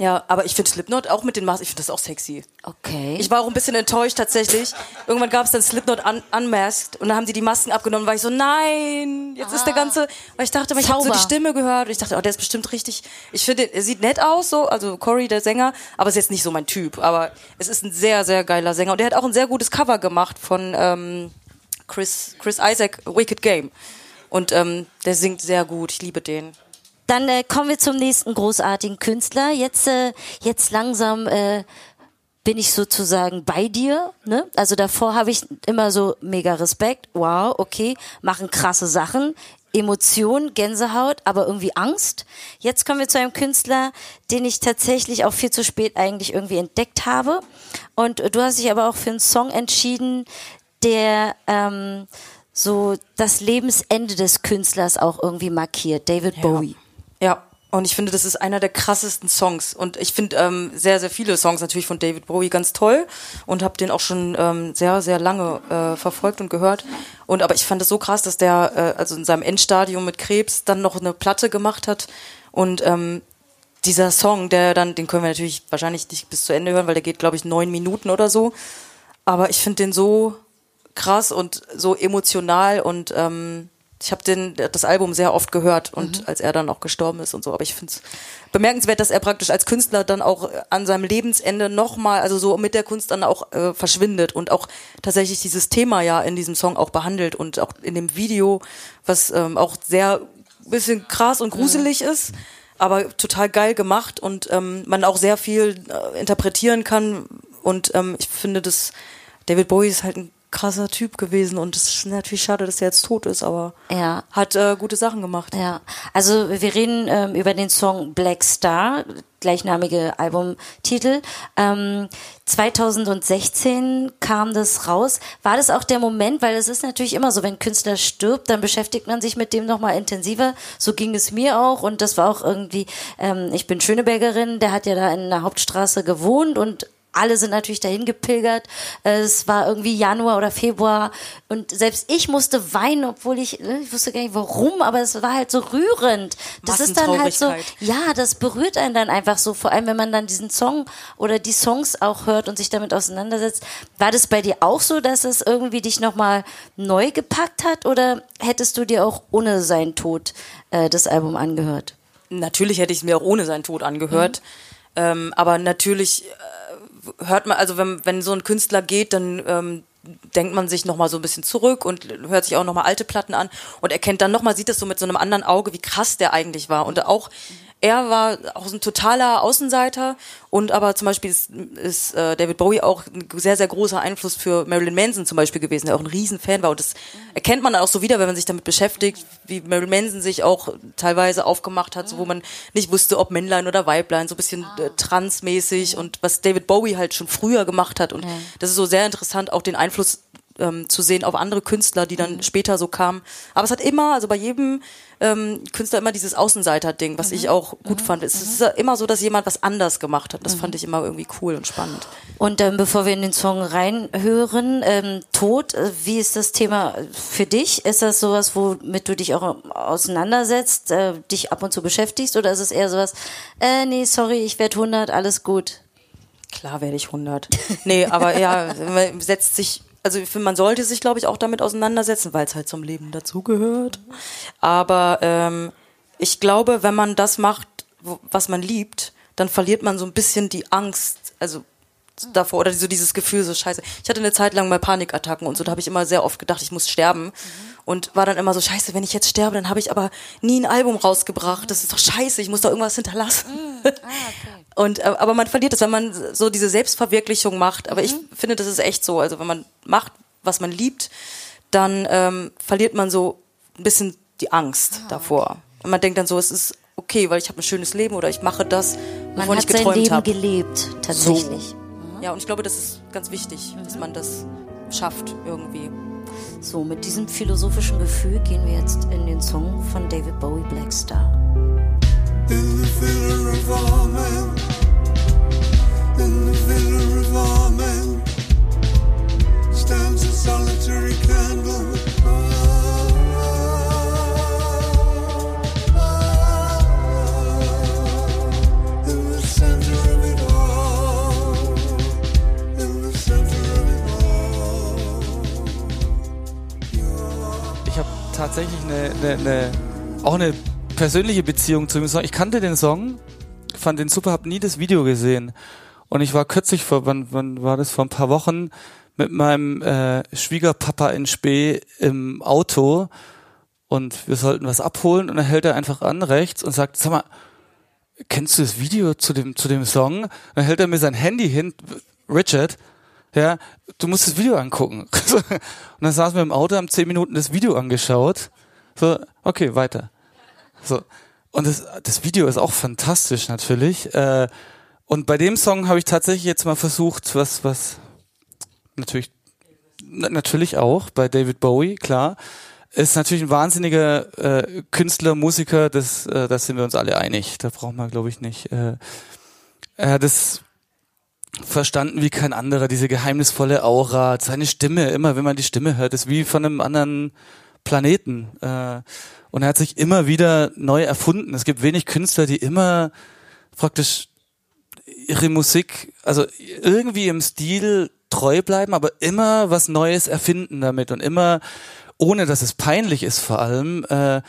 B: Ja, aber ich finde Slipknot auch mit den Masken, ich finde das auch sexy.
A: okay.
B: Ich war auch ein bisschen enttäuscht tatsächlich. Irgendwann gab es dann Slipknot un Unmasked und dann haben die die Masken abgenommen, war ich so, nein, jetzt ist der ganze, weil ich dachte, ich habe so die Stimme gehört und ich dachte, oh, der ist bestimmt richtig, ich finde, er sieht nett aus, so, also Corey, der Sänger, aber ist jetzt nicht so mein Typ, aber es ist ein sehr, sehr geiler Sänger und der hat auch ein sehr gutes Cover gemacht von ähm, Chris, Chris Isaac, Wicked Game. Und ähm, der singt sehr gut, ich liebe den.
A: Dann äh, kommen wir zum nächsten großartigen Künstler. Jetzt, äh, jetzt langsam äh, bin ich sozusagen bei dir. Ne? Also davor habe ich immer so mega Respekt. Wow, okay, machen krasse Sachen. Emotion, Gänsehaut, aber irgendwie Angst. Jetzt kommen wir zu einem Künstler, den ich tatsächlich auch viel zu spät eigentlich irgendwie entdeckt habe. Und du hast dich aber auch für einen Song entschieden, der ähm, so das Lebensende des Künstlers auch irgendwie markiert. David Bowie.
B: Ja, und ich finde, das ist einer der krassesten Songs. Und ich finde ähm, sehr, sehr viele Songs natürlich von David Bowie ganz toll und habe den auch schon ähm, sehr, sehr lange äh, verfolgt und gehört. Und aber ich fand es so krass, dass der äh, also in seinem Endstadium mit Krebs dann noch eine Platte gemacht hat und ähm, dieser Song, der dann, den können wir natürlich wahrscheinlich nicht bis zu Ende hören, weil der geht, glaube ich, neun Minuten oder so. Aber ich finde den so krass und so emotional und ähm, ich habe den das Album sehr oft gehört und als er dann auch gestorben ist und so. Aber ich finde es bemerkenswert, dass er praktisch als Künstler dann auch an seinem Lebensende nochmal, also so mit der Kunst dann auch äh, verschwindet und auch tatsächlich dieses Thema ja in diesem Song auch behandelt und auch in dem Video, was ähm, auch sehr bisschen krass und gruselig ist, aber total geil gemacht und ähm, man auch sehr viel äh, interpretieren kann. Und ähm, ich finde, dass David Bowie ist halt ein krasser Typ gewesen und es ist natürlich schade, dass er jetzt tot ist, aber
A: Ja.
B: hat äh, gute Sachen gemacht.
A: Ja, also wir reden ähm, über den Song Black Star, gleichnamige Albumtitel. Ähm, 2016 kam das raus. War das auch der Moment, weil es ist natürlich immer so, wenn ein Künstler stirbt, dann beschäftigt man sich mit dem nochmal intensiver. So ging es mir auch und das war auch irgendwie, ähm, ich bin Schönebergerin, der hat ja da in der Hauptstraße gewohnt und alle sind natürlich dahin gepilgert. Es war irgendwie Januar oder Februar und selbst ich musste weinen, obwohl ich, ne, ich wusste gar nicht warum, aber es war halt so rührend. Das ist dann halt so, ja, das berührt einen dann einfach so, vor allem wenn man dann diesen Song oder die Songs auch hört und sich damit auseinandersetzt. War das bei dir auch so, dass es irgendwie dich nochmal neu gepackt hat oder hättest du dir auch ohne seinen Tod äh, das Album angehört?
B: Natürlich hätte ich es mir auch ohne seinen Tod angehört. Ähm, aber natürlich äh, hört man, also wenn, wenn so ein Künstler geht, dann ähm, denkt man sich nochmal so ein bisschen zurück und hört sich auch nochmal alte Platten an und erkennt dann nochmal, sieht das so mit so einem anderen Auge, wie krass der eigentlich war. Und auch er war auch so ein totaler Außenseiter und aber zum Beispiel ist, ist äh, David Bowie auch ein sehr, sehr großer Einfluss für Marilyn Manson zum Beispiel gewesen, der auch ein Riesenfan war. Und das erkennt man auch so wieder, wenn man sich damit beschäftigt, wie Marilyn Manson sich auch teilweise aufgemacht hat, so wo man nicht wusste, ob Männlein oder Weiblein, so ein bisschen äh, transmäßig und was David Bowie halt schon früher gemacht hat. Und das ist so sehr interessant, auch den Einfluss ähm, zu sehen auf andere Künstler, die dann später so kamen. Aber es hat immer, also bei jedem ähm, Künstler immer dieses Außenseiter-Ding, was ich auch gut fand. Es ist immer so, dass jemand was anders gemacht hat. Das fand ich immer irgendwie cool und spannend.
A: Und ähm, bevor wir in den Song reinhören, ähm, Tod, äh, wie ist das Thema für dich? Ist das sowas, womit du dich auch auseinandersetzt, äh, dich ab und zu beschäftigst? Oder ist es eher sowas, äh, nee, sorry, ich werde 100, alles gut?
B: Klar werde ich 100. Nee, aber ja, [LAUGHS] man setzt sich, also ich finde, man sollte sich, glaube ich, auch damit auseinandersetzen, weil es halt zum Leben dazugehört. Aber ähm, ich glaube, wenn man das macht, was man liebt, dann verliert man so ein bisschen die Angst, also davor oder so dieses Gefühl so scheiße. Ich hatte eine Zeit lang mal Panikattacken und so, da habe ich immer sehr oft gedacht, ich muss sterben und war dann immer so scheiße, wenn ich jetzt sterbe, dann habe ich aber nie ein Album rausgebracht. Das ist doch scheiße, ich muss doch irgendwas hinterlassen. [LAUGHS] Und äh, aber man verliert es, wenn man so diese Selbstverwirklichung macht. Aber ich finde, das ist echt so. Also wenn man macht, was man liebt, dann ähm, verliert man so ein bisschen die Angst davor. Und man denkt dann so, es ist okay, weil ich habe ein schönes Leben oder ich mache das,
A: Man
B: wovon ich
A: hat sein
B: geträumt
A: Leben
B: habe.
A: gelebt, tatsächlich.
B: Ja, und ich glaube, das ist ganz wichtig, dass man das schafft irgendwie.
A: So, mit diesem philosophischen Gefühl gehen wir jetzt in den Song von David Bowie, Black Star.
E: In the villa of all men, in the villa of all
C: eine, eine, auch eine persönliche Beziehung zu dem Song. Ich kannte den Song, fand den super, habe nie das Video gesehen. Und ich war kürzlich vor, wann, wann war das, vor ein paar Wochen mit meinem äh, Schwiegerpapa in Spee im Auto und wir sollten was abholen und dann hält er einfach an rechts und sagt, sag mal, kennst du das Video zu dem, zu dem Song? Dann hält er mir sein Handy hin, Richard, ja, du musst das Video angucken. [LAUGHS] und dann saßen wir im Auto, haben zehn Minuten das Video angeschaut. So, okay, weiter. So. Und das, das Video ist auch fantastisch natürlich. Äh, und bei dem Song habe ich tatsächlich jetzt mal versucht, was, was natürlich, na, natürlich auch bei David Bowie, klar. Ist natürlich ein wahnsinniger äh, Künstler, Musiker, das, äh, das sind wir uns alle einig. Da braucht man, glaube ich, nicht. Äh, er hat es verstanden wie kein anderer, diese geheimnisvolle Aura, seine Stimme, immer wenn man die Stimme hört, ist wie von einem anderen Planeten. Äh, und er hat sich immer wieder neu erfunden. Es gibt wenig Künstler, die immer praktisch ihre Musik, also irgendwie im Stil treu bleiben, aber immer was Neues erfinden damit und immer, ohne dass es peinlich ist vor allem, äh,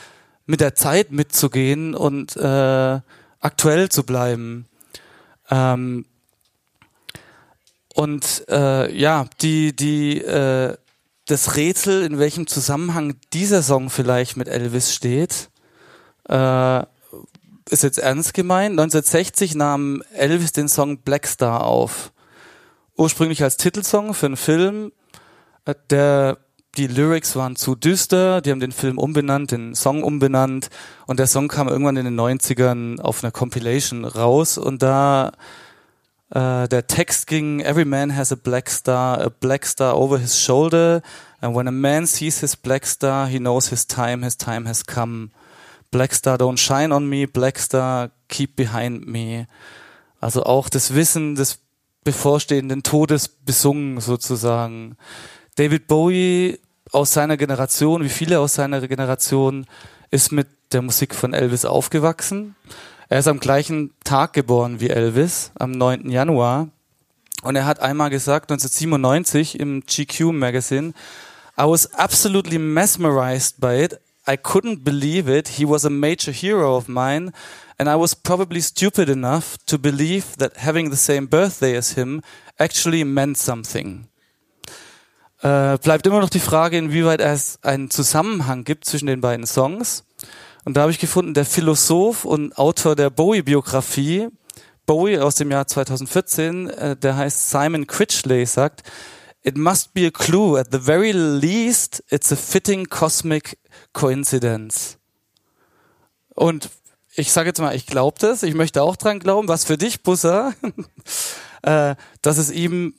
C: mit der Zeit mitzugehen und äh, aktuell zu bleiben. Ähm, und äh, ja, die, die, äh, das Rätsel, in welchem Zusammenhang dieser Song vielleicht mit Elvis steht, äh, ist jetzt ernst gemeint. 1960 nahm Elvis den Song Black Star auf. Ursprünglich als Titelsong für einen Film. Äh, Der, die Lyrics waren zu düster, die haben den Film umbenannt, den Song umbenannt und der Song kam irgendwann in den 90ern auf einer Compilation raus und da äh, der Text ging, Every man has a black star, a black star over his shoulder. And when a man sees his black star, he knows his time, his time has come. Black star don't shine on me, black star keep behind me. Also auch das Wissen des bevorstehenden Todes besungen sozusagen. David Bowie aus seiner Generation, wie viele aus seiner Generation, ist mit der Musik von Elvis aufgewachsen. Er ist am gleichen Tag geboren wie Elvis, am 9. Januar. Und er hat einmal gesagt, 1997 im GQ Magazine, I was absolutely mesmerized by it. I couldn't believe it. He was a major hero of mine. And I was probably stupid enough to believe that having the same birthday as him actually meant something. Äh, bleibt immer noch die Frage, inwieweit es einen Zusammenhang gibt zwischen den beiden Songs. Und da habe ich gefunden, der Philosoph und Autor der Bowie-Biografie, Bowie aus dem Jahr 2014, äh, der heißt Simon Critchley, sagt, It must be a clue. At the very least, it's a fitting cosmic coincidence. Und ich sage jetzt mal, ich glaube das, ich möchte auch dran glauben, was für dich, Busser, [LAUGHS] äh, dass es ihm,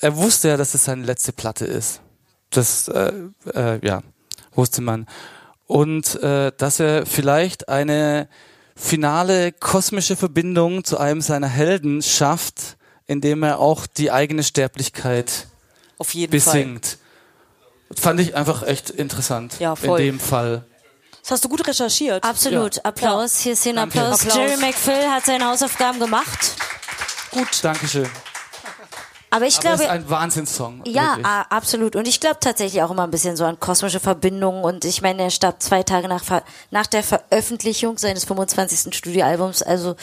C: er wusste ja, dass es seine letzte Platte ist. Das, äh, äh, ja, wusste man. Und äh, dass er vielleicht eine finale kosmische Verbindung zu einem seiner Helden schafft, indem er auch die eigene Sterblichkeit
B: Auf jeden
C: besingt. Fand ich einfach echt interessant.
B: Ja, voll.
C: In dem Fall.
B: Fall. Das hast du gut recherchiert.
A: Absolut. Applaus. Hier ist hier ein. Applaus.
B: Applaus.
A: Jerry McPhill hat seine Hausaufgaben gemacht.
C: Gut. Dankeschön.
A: Aber ich
C: Aber es
A: glaube,
C: ist ein Wahnsinnssong.
A: Ja,
C: wirklich.
A: absolut. Und ich glaube tatsächlich auch immer ein bisschen so an kosmische Verbindungen. Und ich meine, er starb zwei Tage nach, nach der Veröffentlichung seines 25. Studioalbums. Also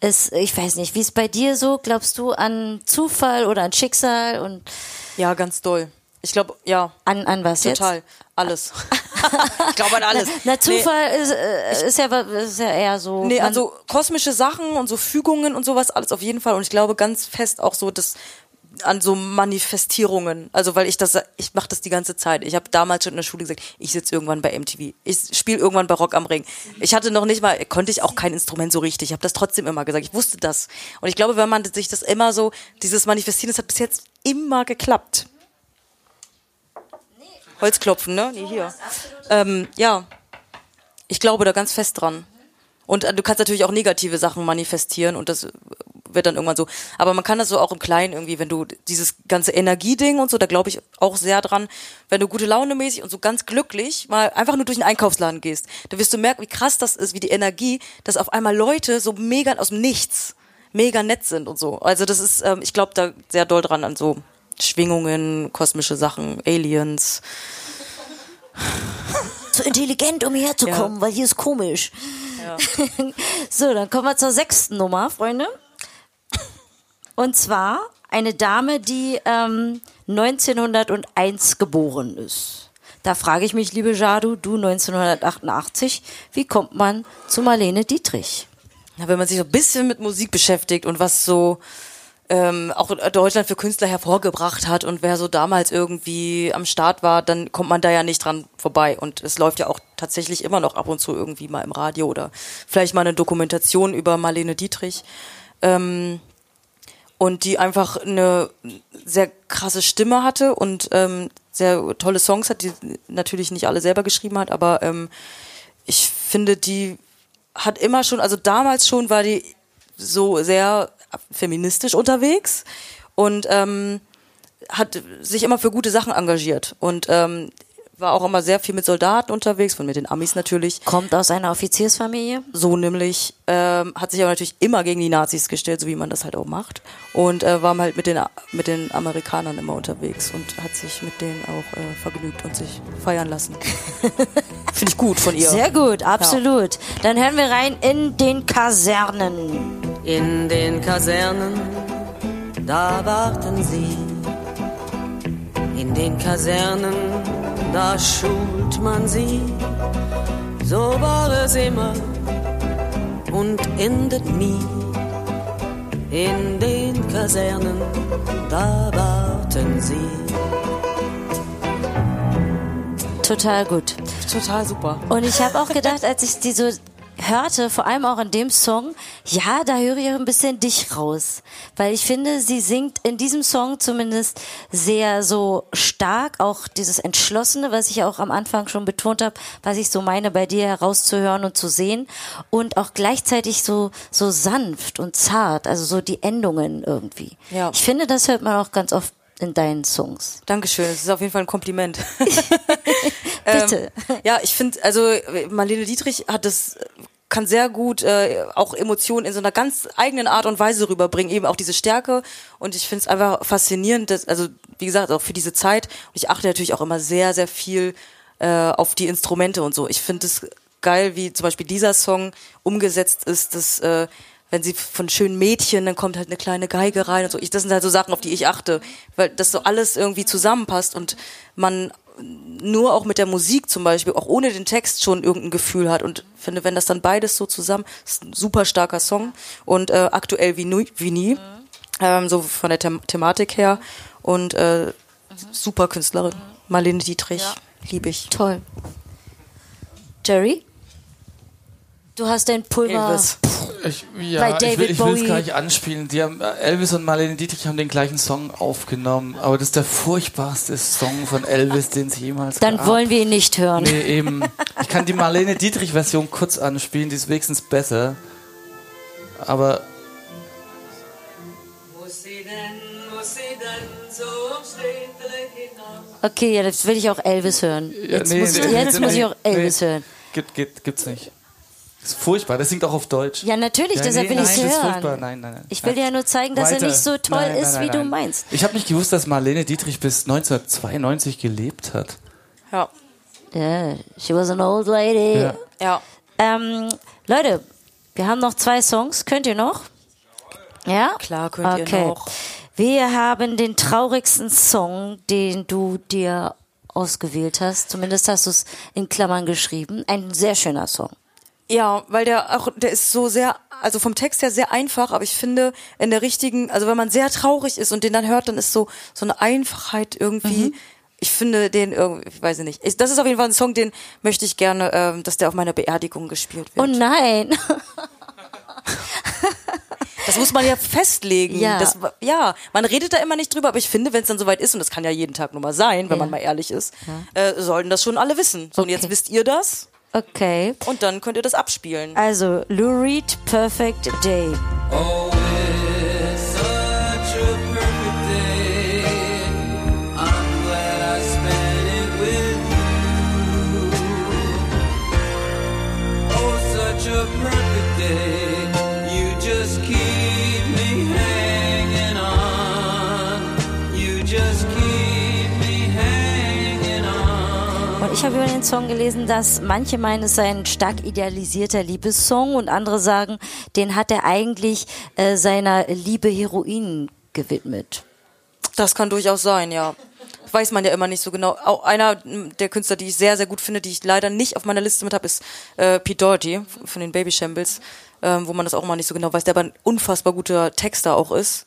A: es, ich weiß nicht, wie ist bei dir so? Glaubst du an Zufall oder an Schicksal und
B: Ja, ganz doll. Ich glaube, ja,
A: an, an was
B: total.
A: jetzt?
B: Alles. [LAUGHS] ich glaube an alles.
A: Na, Zufall ist, äh, ist, ja, ist ja eher so.
B: Nee, also kosmische Sachen und so Fügungen und sowas, alles auf jeden Fall. Und ich glaube ganz fest auch so, dass an so Manifestierungen. Also weil ich das, ich mache das die ganze Zeit. Ich habe damals schon in der Schule gesagt, ich sitze irgendwann bei MTV. Ich spiele irgendwann bei Rock am Ring. Ich hatte noch nicht mal, konnte ich auch kein Instrument so richtig. Ich habe das trotzdem immer gesagt. Ich wusste das. Und ich glaube, wenn man sich das immer so, dieses Manifestieren, das hat bis jetzt immer geklappt. Holzklopfen, ne? Nee, hier. Ähm, ja. Ich glaube da ganz fest dran. Und äh, du kannst natürlich auch negative Sachen manifestieren und das wird dann irgendwann so. Aber man kann das so auch im Kleinen irgendwie, wenn du dieses ganze Energieding und so, da glaube ich auch sehr dran, wenn du gute Laune mäßig und so ganz glücklich mal einfach nur durch einen Einkaufsladen gehst, da wirst du merken, wie krass das ist, wie die Energie, dass auf einmal Leute so mega aus dem Nichts mega nett sind und so. Also das ist, ähm, ich glaube da sehr doll dran an so Schwingungen, kosmische Sachen, Aliens. [LAUGHS]
A: Zu intelligent, um hierher zu
B: Ja.
A: kommen, weil hier ist komisch. [LAUGHS] so, dann kommen wir zur sechsten Nummer, Freunde. Und zwar eine Dame, die ähm, 1901 geboren ist. Da frage ich mich, liebe Jadu, du 1988, wie kommt man zu Marlene Dietrich?
B: Ja, wenn man sich so ein bisschen mit Musik beschäftigt und was so ähm, auch Deutschland für Künstler hervorgebracht hat und wer so damals irgendwie am Start war, dann kommt man da ja nicht dran vorbei. Und es läuft ja auch tatsächlich immer noch ab und zu irgendwie mal im Radio oder vielleicht mal eine Dokumentation über Marlene Dietrich. Ähm, und die einfach eine sehr krasse Stimme hatte und ähm, sehr tolle Songs hat, die natürlich nicht alle selber geschrieben hat, aber ähm, ich finde, die hat immer schon, also damals schon war die so sehr feministisch unterwegs und ähm, hat sich immer für gute Sachen engagiert. Und ähm, war auch immer sehr viel mit Soldaten unterwegs, von mit den Amis natürlich.
A: Kommt aus einer Offiziersfamilie.
B: So nämlich, ähm, hat sich aber natürlich immer gegen die Nazis gestellt, so wie man das halt auch macht. Und äh, war halt mit den, mit den Amerikanern immer unterwegs und hat sich mit denen auch äh, vergnügt und sich feiern lassen. [LAUGHS] Finde ich gut von ihr.
A: Sehr gut, absolut. Dann hören wir rein in den Kasernen.
F: In den Kasernen, da warten sie. In den Kasernen, da schult man sie. So war es immer und endet nie. In den Kasernen, da warten sie.
A: Total gut.
B: Total super.
A: Und ich habe auch gedacht, als ich die so hörte, vor allem auch in dem Song, ja, da höre ich auch ein bisschen dich raus. Weil ich finde, sie singt in diesem Song zumindest sehr so stark, auch dieses Entschlossene, was ich auch am Anfang schon betont habe, was ich so meine, bei dir herauszuhören und zu sehen. Und auch gleichzeitig so, so sanft und zart, also so die Endungen irgendwie.
B: Ja.
A: Ich finde, das hört man auch ganz oft in deinen Songs.
B: Dankeschön, das ist auf jeden Fall ein Kompliment. [LAUGHS] [LAUGHS]
A: Bitte.
B: Ähm, ja, ich finde, also Marlene Dietrich hat das kann sehr gut äh, auch Emotionen in so einer ganz eigenen Art und Weise rüberbringen, eben auch diese Stärke. Und ich finde es einfach faszinierend, dass, also wie gesagt, auch für diese Zeit. Und ich achte natürlich auch immer sehr, sehr viel äh, auf die Instrumente und so. Ich finde es geil, wie zum Beispiel dieser Song umgesetzt ist, dass äh, wenn sie von schönen Mädchen, dann kommt halt eine kleine Geige rein und so. Ich, das sind halt so Sachen, auf die ich achte, weil das so alles irgendwie zusammenpasst und man nur auch mit der Musik zum Beispiel, auch ohne den Text schon irgendein Gefühl hat. Und finde, wenn das dann beides so zusammen, ist ein super starker Song. Und äh, aktuell wie, nu, wie nie, ähm, so von der The Thematik her. Und äh, super Künstlerin, Marlene Dietrich, liebe ich.
A: Toll. Jerry? Du hast dein Pulver.
B: Elvis.
C: Ich, ja,
A: Bei
C: ich
A: David
C: will, ich will es gar nicht anspielen. Die haben, äh, Elvis und Marlene Dietrich haben den gleichen Song aufgenommen, aber das ist der furchtbarste Song von Elvis, den es jemals
A: Dann
C: gab.
A: wollen wir ihn nicht hören.
C: Nee, eben. Ich kann die Marlene Dietrich-Version kurz anspielen, die ist wenigstens besser. Aber
F: Muss sie denn, muss sie denn so Städte hinaus?
A: Okay, ja, jetzt will ich auch Elvis hören.
C: Ja,
A: Jetzt,
C: nee,
A: muss,
C: nee,
A: jetzt
C: nee,
A: muss ich auch
C: nee.
A: Elvis hören.
C: gibt, gibt, gibt's nicht. Das ist furchtbar, das singt auch auf Deutsch.
A: Ja, natürlich,
C: Ja,
A: deshalb
C: nee,
A: will ich es hören.
C: furchtbar. Nein, nein, nein.
A: Ich will dir ja nur zeigen, dass er
C: Weiter.
A: nicht so toll
C: Nein, nein,
A: ist,
C: nein,
A: wie du meinst.
C: Ich habe nicht gewusst, dass Marlene Dietrich bis 1992 gelebt hat.
B: Ja,
A: Yeah, she was an old lady.
C: Ja.
B: ja.
A: Ähm, Leute, wir haben noch zwei Songs. Könnt ihr noch? Ja?
B: Klar könnt ihr
A: okay.
B: noch.
A: Wir haben den traurigsten Song, den du dir ausgewählt hast. Zumindest hast du es in Klammern geschrieben. Ein sehr schöner Song.
B: Ja, weil der auch, der ist so sehr, also vom Text her sehr einfach, aber ich finde in der richtigen, also wenn man sehr traurig ist und den dann hört, dann ist so so eine Einfachheit irgendwie.
A: Mhm.
B: Ich finde den irgendwie, ich weiß nicht. Ich- Das ist auf jeden Fall ein Song, den möchte ich gerne, ähm, dass der auf meiner Beerdigung gespielt
A: Oh
B: wird.
A: nein.
B: Das muss man ja festlegen.
A: Ja.
B: Das, ja, man redet da immer nicht drüber, aber ich finde, wenn es dann soweit ist, und das kann ja jeden Tag nur mal sein, wenn
A: Ja.
B: man mal ehrlich ist, äh, sollten das schon alle wissen. So, und jetzt
A: Okay.
B: wisst ihr das
A: Okay.
B: und dann könnt ihr das abspielen.
A: Also, Lou Reed, Perfect Day.
D: Oh,
A: ich habe über den Song gelesen, dass manche meinen, es sei ein stark idealisierter Liebessong und andere sagen, den hat er eigentlich äh, seiner Liebe Heroin gewidmet.
B: Das kann durchaus sein, ja. Weiß man ja immer nicht so genau. Auch einer der Künstler, die ich sehr, sehr gut finde, die ich leider nicht auf meiner Liste mit habe, ist äh, Pete Doherty von den Baby Shambles, ähm, wo man das auch mal nicht so genau weiß, der aber ein unfassbar guter Texter auch ist.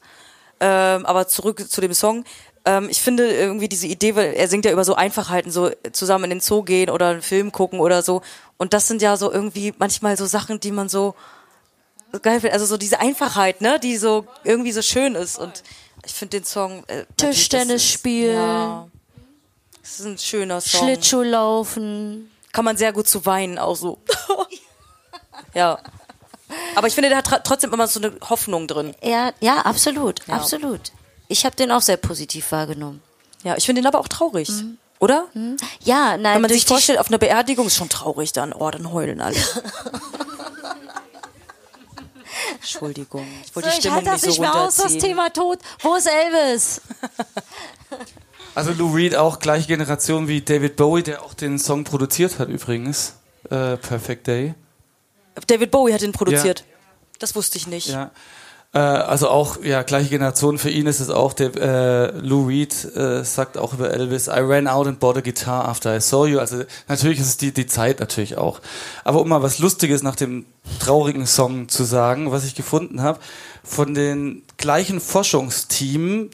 B: Ähm, aber zurück zu dem Song. Ähm, ich finde irgendwie diese Idee, weil er singt ja über so Einfachheiten, so zusammen in den Zoo gehen oder einen Film gucken oder so. Und das sind ja so irgendwie manchmal so Sachen, die man so geil findet. Also so diese Einfachheit, ne, die so irgendwie so schön ist. Und ich finde den Song. Äh,
A: Tischtennis spielen.
B: Ja. Das ist ein schöner Song.
A: Schlittschuh laufen.
B: Kann man sehr gut zu weinen, auch so. [LAUGHS] ja. Aber ich finde, der hat trotzdem immer so eine Hoffnung drin.
A: Ja, ja, absolut,
B: Ja.
A: absolut. Ich habe den auch sehr positiv wahrgenommen.
B: Ja, ich finde den aber auch traurig. Oder?
A: Ja, nein,
B: Wenn man sich vorstellt, auf einer Beerdigung ist schon traurig dann. Oh, dann heulen alle. [LAUGHS] Entschuldigung. Ich wollte
A: So,
B: die
A: ich
B: Stimmung
A: halte das
B: nicht
A: nicht
B: so
A: mehr aus, das. Thema Tod. Wo ist Elvis? [LAUGHS]
C: Also Lou Reed auch gleiche Generation wie David Bowie, der auch den Song produziert hat übrigens. Äh, Perfect Day.
B: David Bowie hat den produziert. Das wusste ich nicht.
C: Ja. Äh, also auch, ja, gleiche Generation. Für ihn ist es auch, der äh, Lou Reed äh, sagt auch über Elvis, I ran out and bought a guitar after I saw you. Also natürlich ist es die, die Zeit natürlich auch. Aber um mal was Lustiges nach dem traurigen Song zu sagen, was ich gefunden habe, von den gleichen Forschungsteam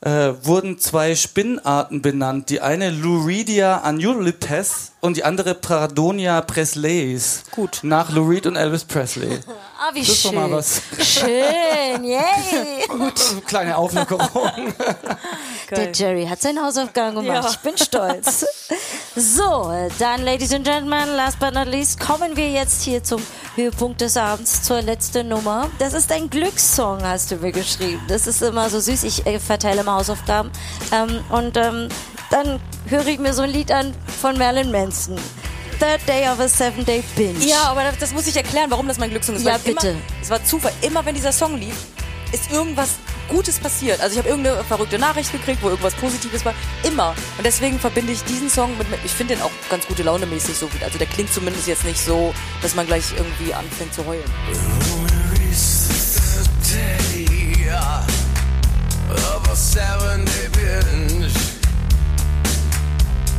C: äh, wurden zwei Spinnarten benannt. Die eine Luredia annulipes und die andere Paradonia presleis.
B: Gut.
C: Nach Lou Reed und Elvis Presley. [LAUGHS]
A: Ah, wie
C: Das ist
A: schön.
C: mal was.
A: Schön, yay.
C: Kleine Auflockerung. [LAUGHS]
A: Der Jerry hat seine Hausaufgaben gemacht.
B: Ja.
A: Ich bin stolz. So, dann, Ladies and Gentlemen, last but not least, kommen wir jetzt hier zum Höhepunkt des Abends, zur letzten Nummer. Das ist ein Glückssong, hast du mir geschrieben. Das ist immer so süß. Ich äh, verteile immer Hausaufgaben. Ähm, und ähm, dann höre ich mir so ein Lied an von Marilyn Manson. Third Day of a Seven Day Binge.
B: Ja, aber das, das muss ich erklären, warum das mein Glückssong ist.
A: Ja, bitte.
B: Immer, es war Zufall. Immer wenn dieser Song lief, ist irgendwas Gutes passiert. Also ich habe irgendeine verrückte Nachricht gekriegt, wo irgendwas Positives war. Immer. Und deswegen verbinde ich diesen Song mit, mit ich finde den auch ganz gute Laune mäßig so gut. Also der klingt zumindest jetzt nicht so, dass man gleich irgendwie anfängt zu heulen.
D: of a seven day binge.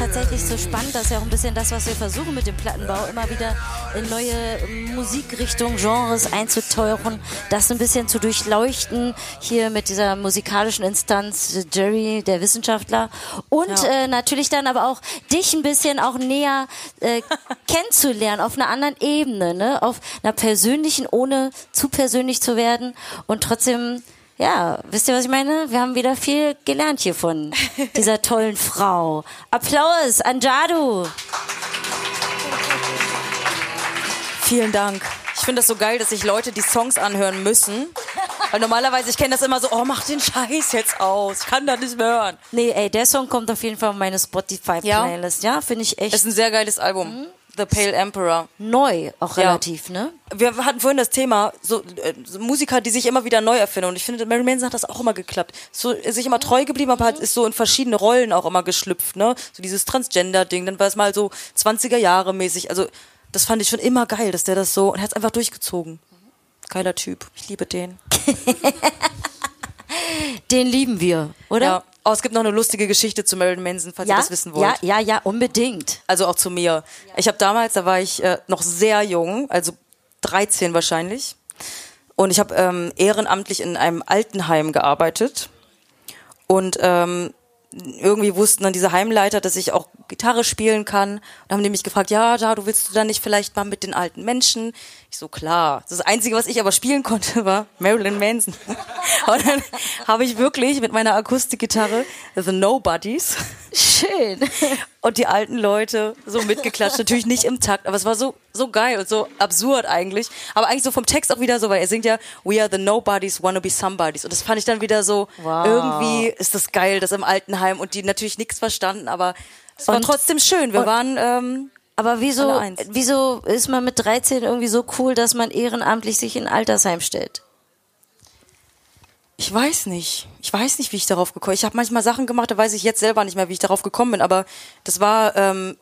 A: tatsächlich so spannend, dass ja auch ein bisschen das, was wir versuchen mit dem Plattenbau, immer wieder in neue Musikrichtungen, Genres einzutauchen, das ein bisschen zu durchleuchten, hier mit dieser musikalischen Instanz äh, Jerry, der Wissenschaftler und
B: Ja.
A: äh, natürlich dann aber auch dich ein bisschen auch näher äh, [LAUGHS] kennenzulernen, auf einer anderen Ebene, ne? auf einer persönlichen, ohne zu persönlich zu werden und trotzdem ja, wisst ihr, was ich meine? Wir haben wieder viel gelernt hier von [LAUGHS] dieser tollen Frau. Applaus an Jadu.
B: Vielen Dank. Ich finde das so geil, dass sich Leute die Songs anhören müssen. Weil normalerweise, ich kenne das immer so, oh, mach den Scheiß jetzt aus. Ich kann das nicht mehr hören.
A: Nee, ey, der Song kommt auf jeden Fall auf meine Spotify-Playlist. Ja, finde ich echt
B: Es ist ein sehr geiles Album. The Pale Emperor.
A: neu, auch
B: Ja.
A: relativ, ne?
B: Wir hatten vorhin das Thema, so, äh, so Musiker, die sich immer wieder neu erfinden. Und ich finde, Mary Manson hat das auch immer geklappt. So, ist sich immer treu geblieben, aber hat, ist so in verschiedene Rollen auch immer geschlüpft, ne? So dieses Transgender-Ding, dann war es mal so 20er Jahre mäßig. Also, das fand ich schon immer geil, dass der das so, und er hat es einfach durchgezogen. Geiler Typ. Ich liebe den. [LAUGHS]
A: Den lieben wir, oder?
B: Ja. Oh, es gibt noch eine lustige Geschichte zu Marilyn Manson, falls ihr das wissen wollt.
A: ja, ja, ja, unbedingt.
B: Also auch zu mir. Ich habe damals, da war ich äh, noch sehr jung, also 13 wahrscheinlich. Und ich habe ähm, ehrenamtlich in einem Altenheim gearbeitet. Und ähm, irgendwie wussten dann diese Heimleiter, dass ich auch Gitarre spielen kann. Und haben die mich gefragt, ja, da, du willst du dann nicht vielleicht mal mit den alten Menschen? Ich so, klar. Das Einzige, was ich aber spielen konnte, war Marilyn Manson. [LAUGHS] Und dann habe ich wirklich mit meiner Akustikgitarre The Nobodies
A: Schön. [LAUGHS]
B: und die alten Leute so mitgeklatscht. Natürlich nicht im Takt, aber es war so, so geil und so absurd eigentlich. Aber eigentlich so vom Text auch wieder so, weil er singt ja, We are the nobodies, wanna be somebodies. Und das fand ich dann wieder so,
A: Wow.
B: irgendwie ist das geil, das im Altenheim und die natürlich nichts verstanden, aber es war
A: Und-
B: trotzdem schön. Wir
A: und-
B: waren, ähm,
A: Aber wieso, wieso ist man mit 13 irgendwie so cool, dass man ehrenamtlich sich in Altersheim stellt?
B: Ich weiß nicht. Ich weiß nicht, wie ich darauf gekommen bin. Ich habe manchmal Sachen gemacht, da weiß ich jetzt selber nicht mehr, wie ich darauf gekommen bin, aber das war ähm,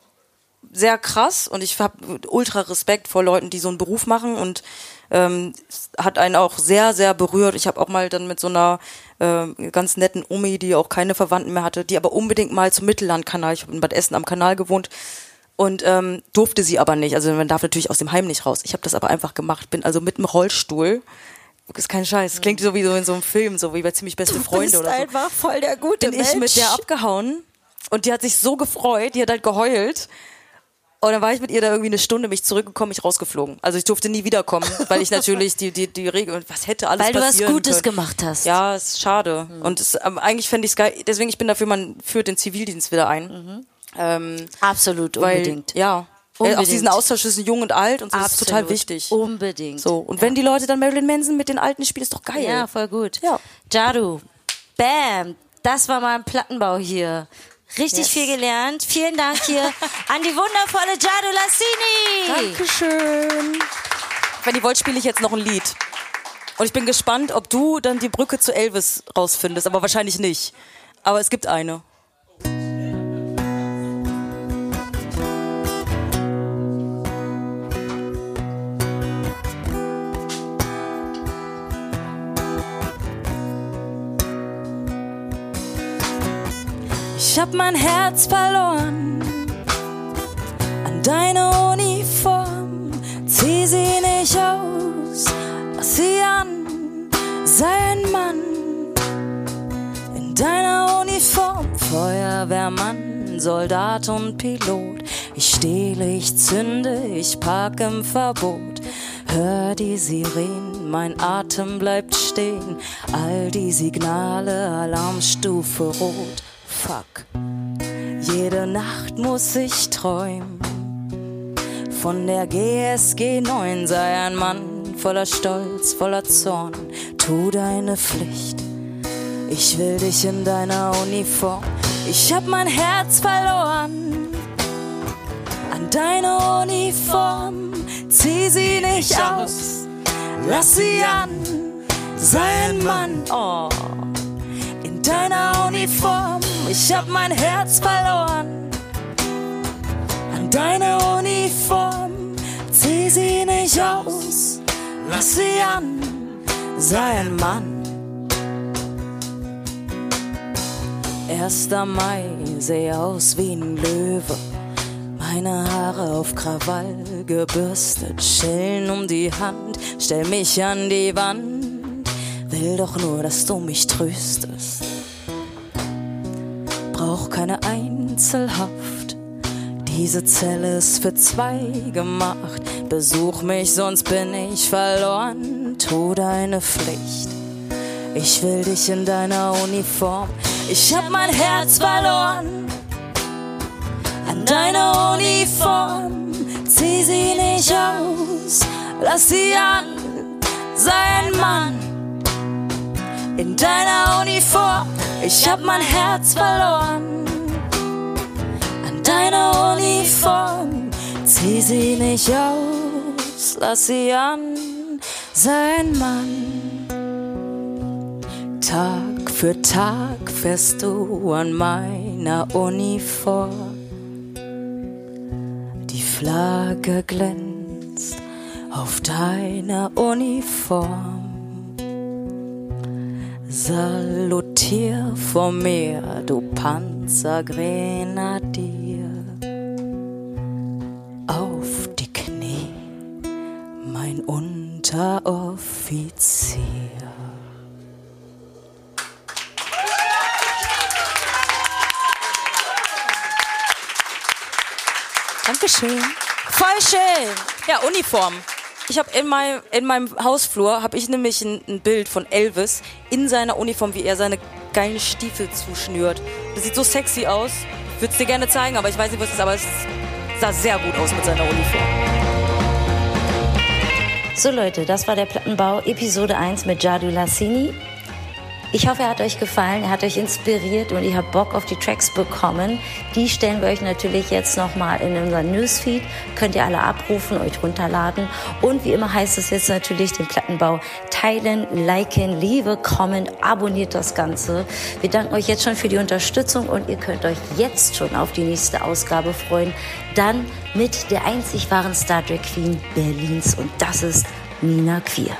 B: sehr krass und ich habe ultra Respekt vor Leuten, die so einen Beruf machen und ähm, hat einen auch sehr, sehr berührt. Ich habe auch mal dann mit so einer ähm, ganz netten Omi, die auch keine Verwandten mehr hatte, die aber unbedingt mal zum Mittellandkanal, ich habe in Bad Essen am Kanal gewohnt und ähm, durfte sie aber nicht. Also man darf natürlich aus dem Heim nicht raus. Ich habe das aber einfach gemacht, bin also mit dem Rollstuhl. Ist kein Scheiß. Das klingt so wie so in so einem Film, so wie bei ziemlich beste Freunde oder so
A: voll der gute
B: bin ich mit der abgehauen und die hat sich so gefreut, die hat halt geheult. Und dann war ich mit ihr da irgendwie eine Stunde, mich zurückgekommen, mich rausgeflogen. Also ich durfte nie wiederkommen, [LAUGHS] weil ich natürlich die, die, die Regel, was hätte alles
A: Weil du was
B: passieren
A: Gutes
B: können.
A: gemacht hast.
B: Ja, ist schade. Und es, aber eigentlich fände ich es geil, deswegen ich bin dafür, man führt den Zivildienst wieder ein. Ähm,
A: Absolut,
B: weil,
A: unbedingt.
B: ja,
A: Unbedingt.
B: auch diesen Austausch zwischen Jung und Alt und so ist
A: Absolut.
B: total wichtig.
A: Unbedingt.
B: So, und wenn die Leute dann Marilyn Manson mit den Alten spielen, ist doch geil.
A: Ja, voll gut.
B: Ja.
A: Jadu, bam, das war mal ein Plattenbau hier. Richtig
B: Yes.
A: viel gelernt. Vielen Dank hier [LAUGHS] an die wundervolle Jadu Lassini.
B: Dankeschön. Wenn ihr wollt, spiele ich jetzt noch ein Lied. Und ich bin gespannt, ob du dann die Brücke zu Elvis rausfindest, aber wahrscheinlich nicht. Aber es gibt eine. Ich hab mein Herz verloren an deine Uniform. Zieh sie nicht aus, lass sie an, sei ein Mann. In deiner Uniform, Feuerwehrmann, Soldat und Pilot. Ich stehle, ich zünde, ich park im Verbot. Hör die Sirenen, mein Atem bleibt stehen. All die Signale, Alarmstufe rot. Fuck. Jede Nacht muss ich träumen von der GSG 9 sei ein Mann voller Stolz, voller Zorn. Tu deine Pflicht. Ich will dich in deiner Uniform. Ich hab mein Herz verloren an deine Uniform. Zieh sie nicht aus, lass sie an. Sei ein Mann. Oh in deiner Uniform. Ich hab mein Herz verloren an deine Uniform. Zieh sie nicht aus, lass sie an, sei ein Mann. 1. Mai, seh aus wie ein Löwe. Meine Haare auf Krawall gebürstet, Schellen um die Hand, stell mich an die Wand. Will doch nur, dass du mich tröstest. Brauch keine Einzelhaft. Diese Zelle ist für zwei gemacht. Besuch mich, sonst bin ich verloren. Tu deine Pflicht. Ich will dich in deiner Uniform. Ich hab mein Herz verloren an deiner Uniform. Zieh sie nicht aus, lass sie an, sei ein Mann in deiner Uniform. Ich hab mein Herz verloren an deiner Uniform. Zieh sie nicht aus, lass sie an, sei ein Mann. Tag für Tag fährst du an meiner Uniform. Die Flagge glänzt auf deiner Uniform. Salutier vor mir, du Panzergrenadier. Auf die Knie, mein Unteroffizier. Dankeschön. Voll schön. Ja, Uniform. Ich habe in, mein, in meinem Hausflur habe ich nämlich ein, ein Bild von Elvis in seiner Uniform, wie er seine geilen Stiefel zuschnürt. Das sieht so sexy aus. Würde es dir gerne zeigen, aber ich weiß nicht, was es ist, aber es sah sehr gut aus mit seiner Uniform.
A: So Leute, das war der Plattenbau Episode 1 mit Jadu Lassini. Ich hoffe, er hat euch gefallen, er hat euch inspiriert und ihr habt Bock auf die Tracks bekommen. Die stellen wir euch natürlich jetzt nochmal in unseren Newsfeed. Könnt ihr alle abrufen, euch runterladen. Und wie immer heißt es jetzt natürlich den Plattenbau teilen, liken, liebe, kommen, abonniert das Ganze. Wir danken euch jetzt schon für die Unterstützung und ihr könnt euch jetzt schon auf die nächste Ausgabe freuen. Dann mit der einzig wahren Star Trek Queen Berlins und das ist Nina Queer.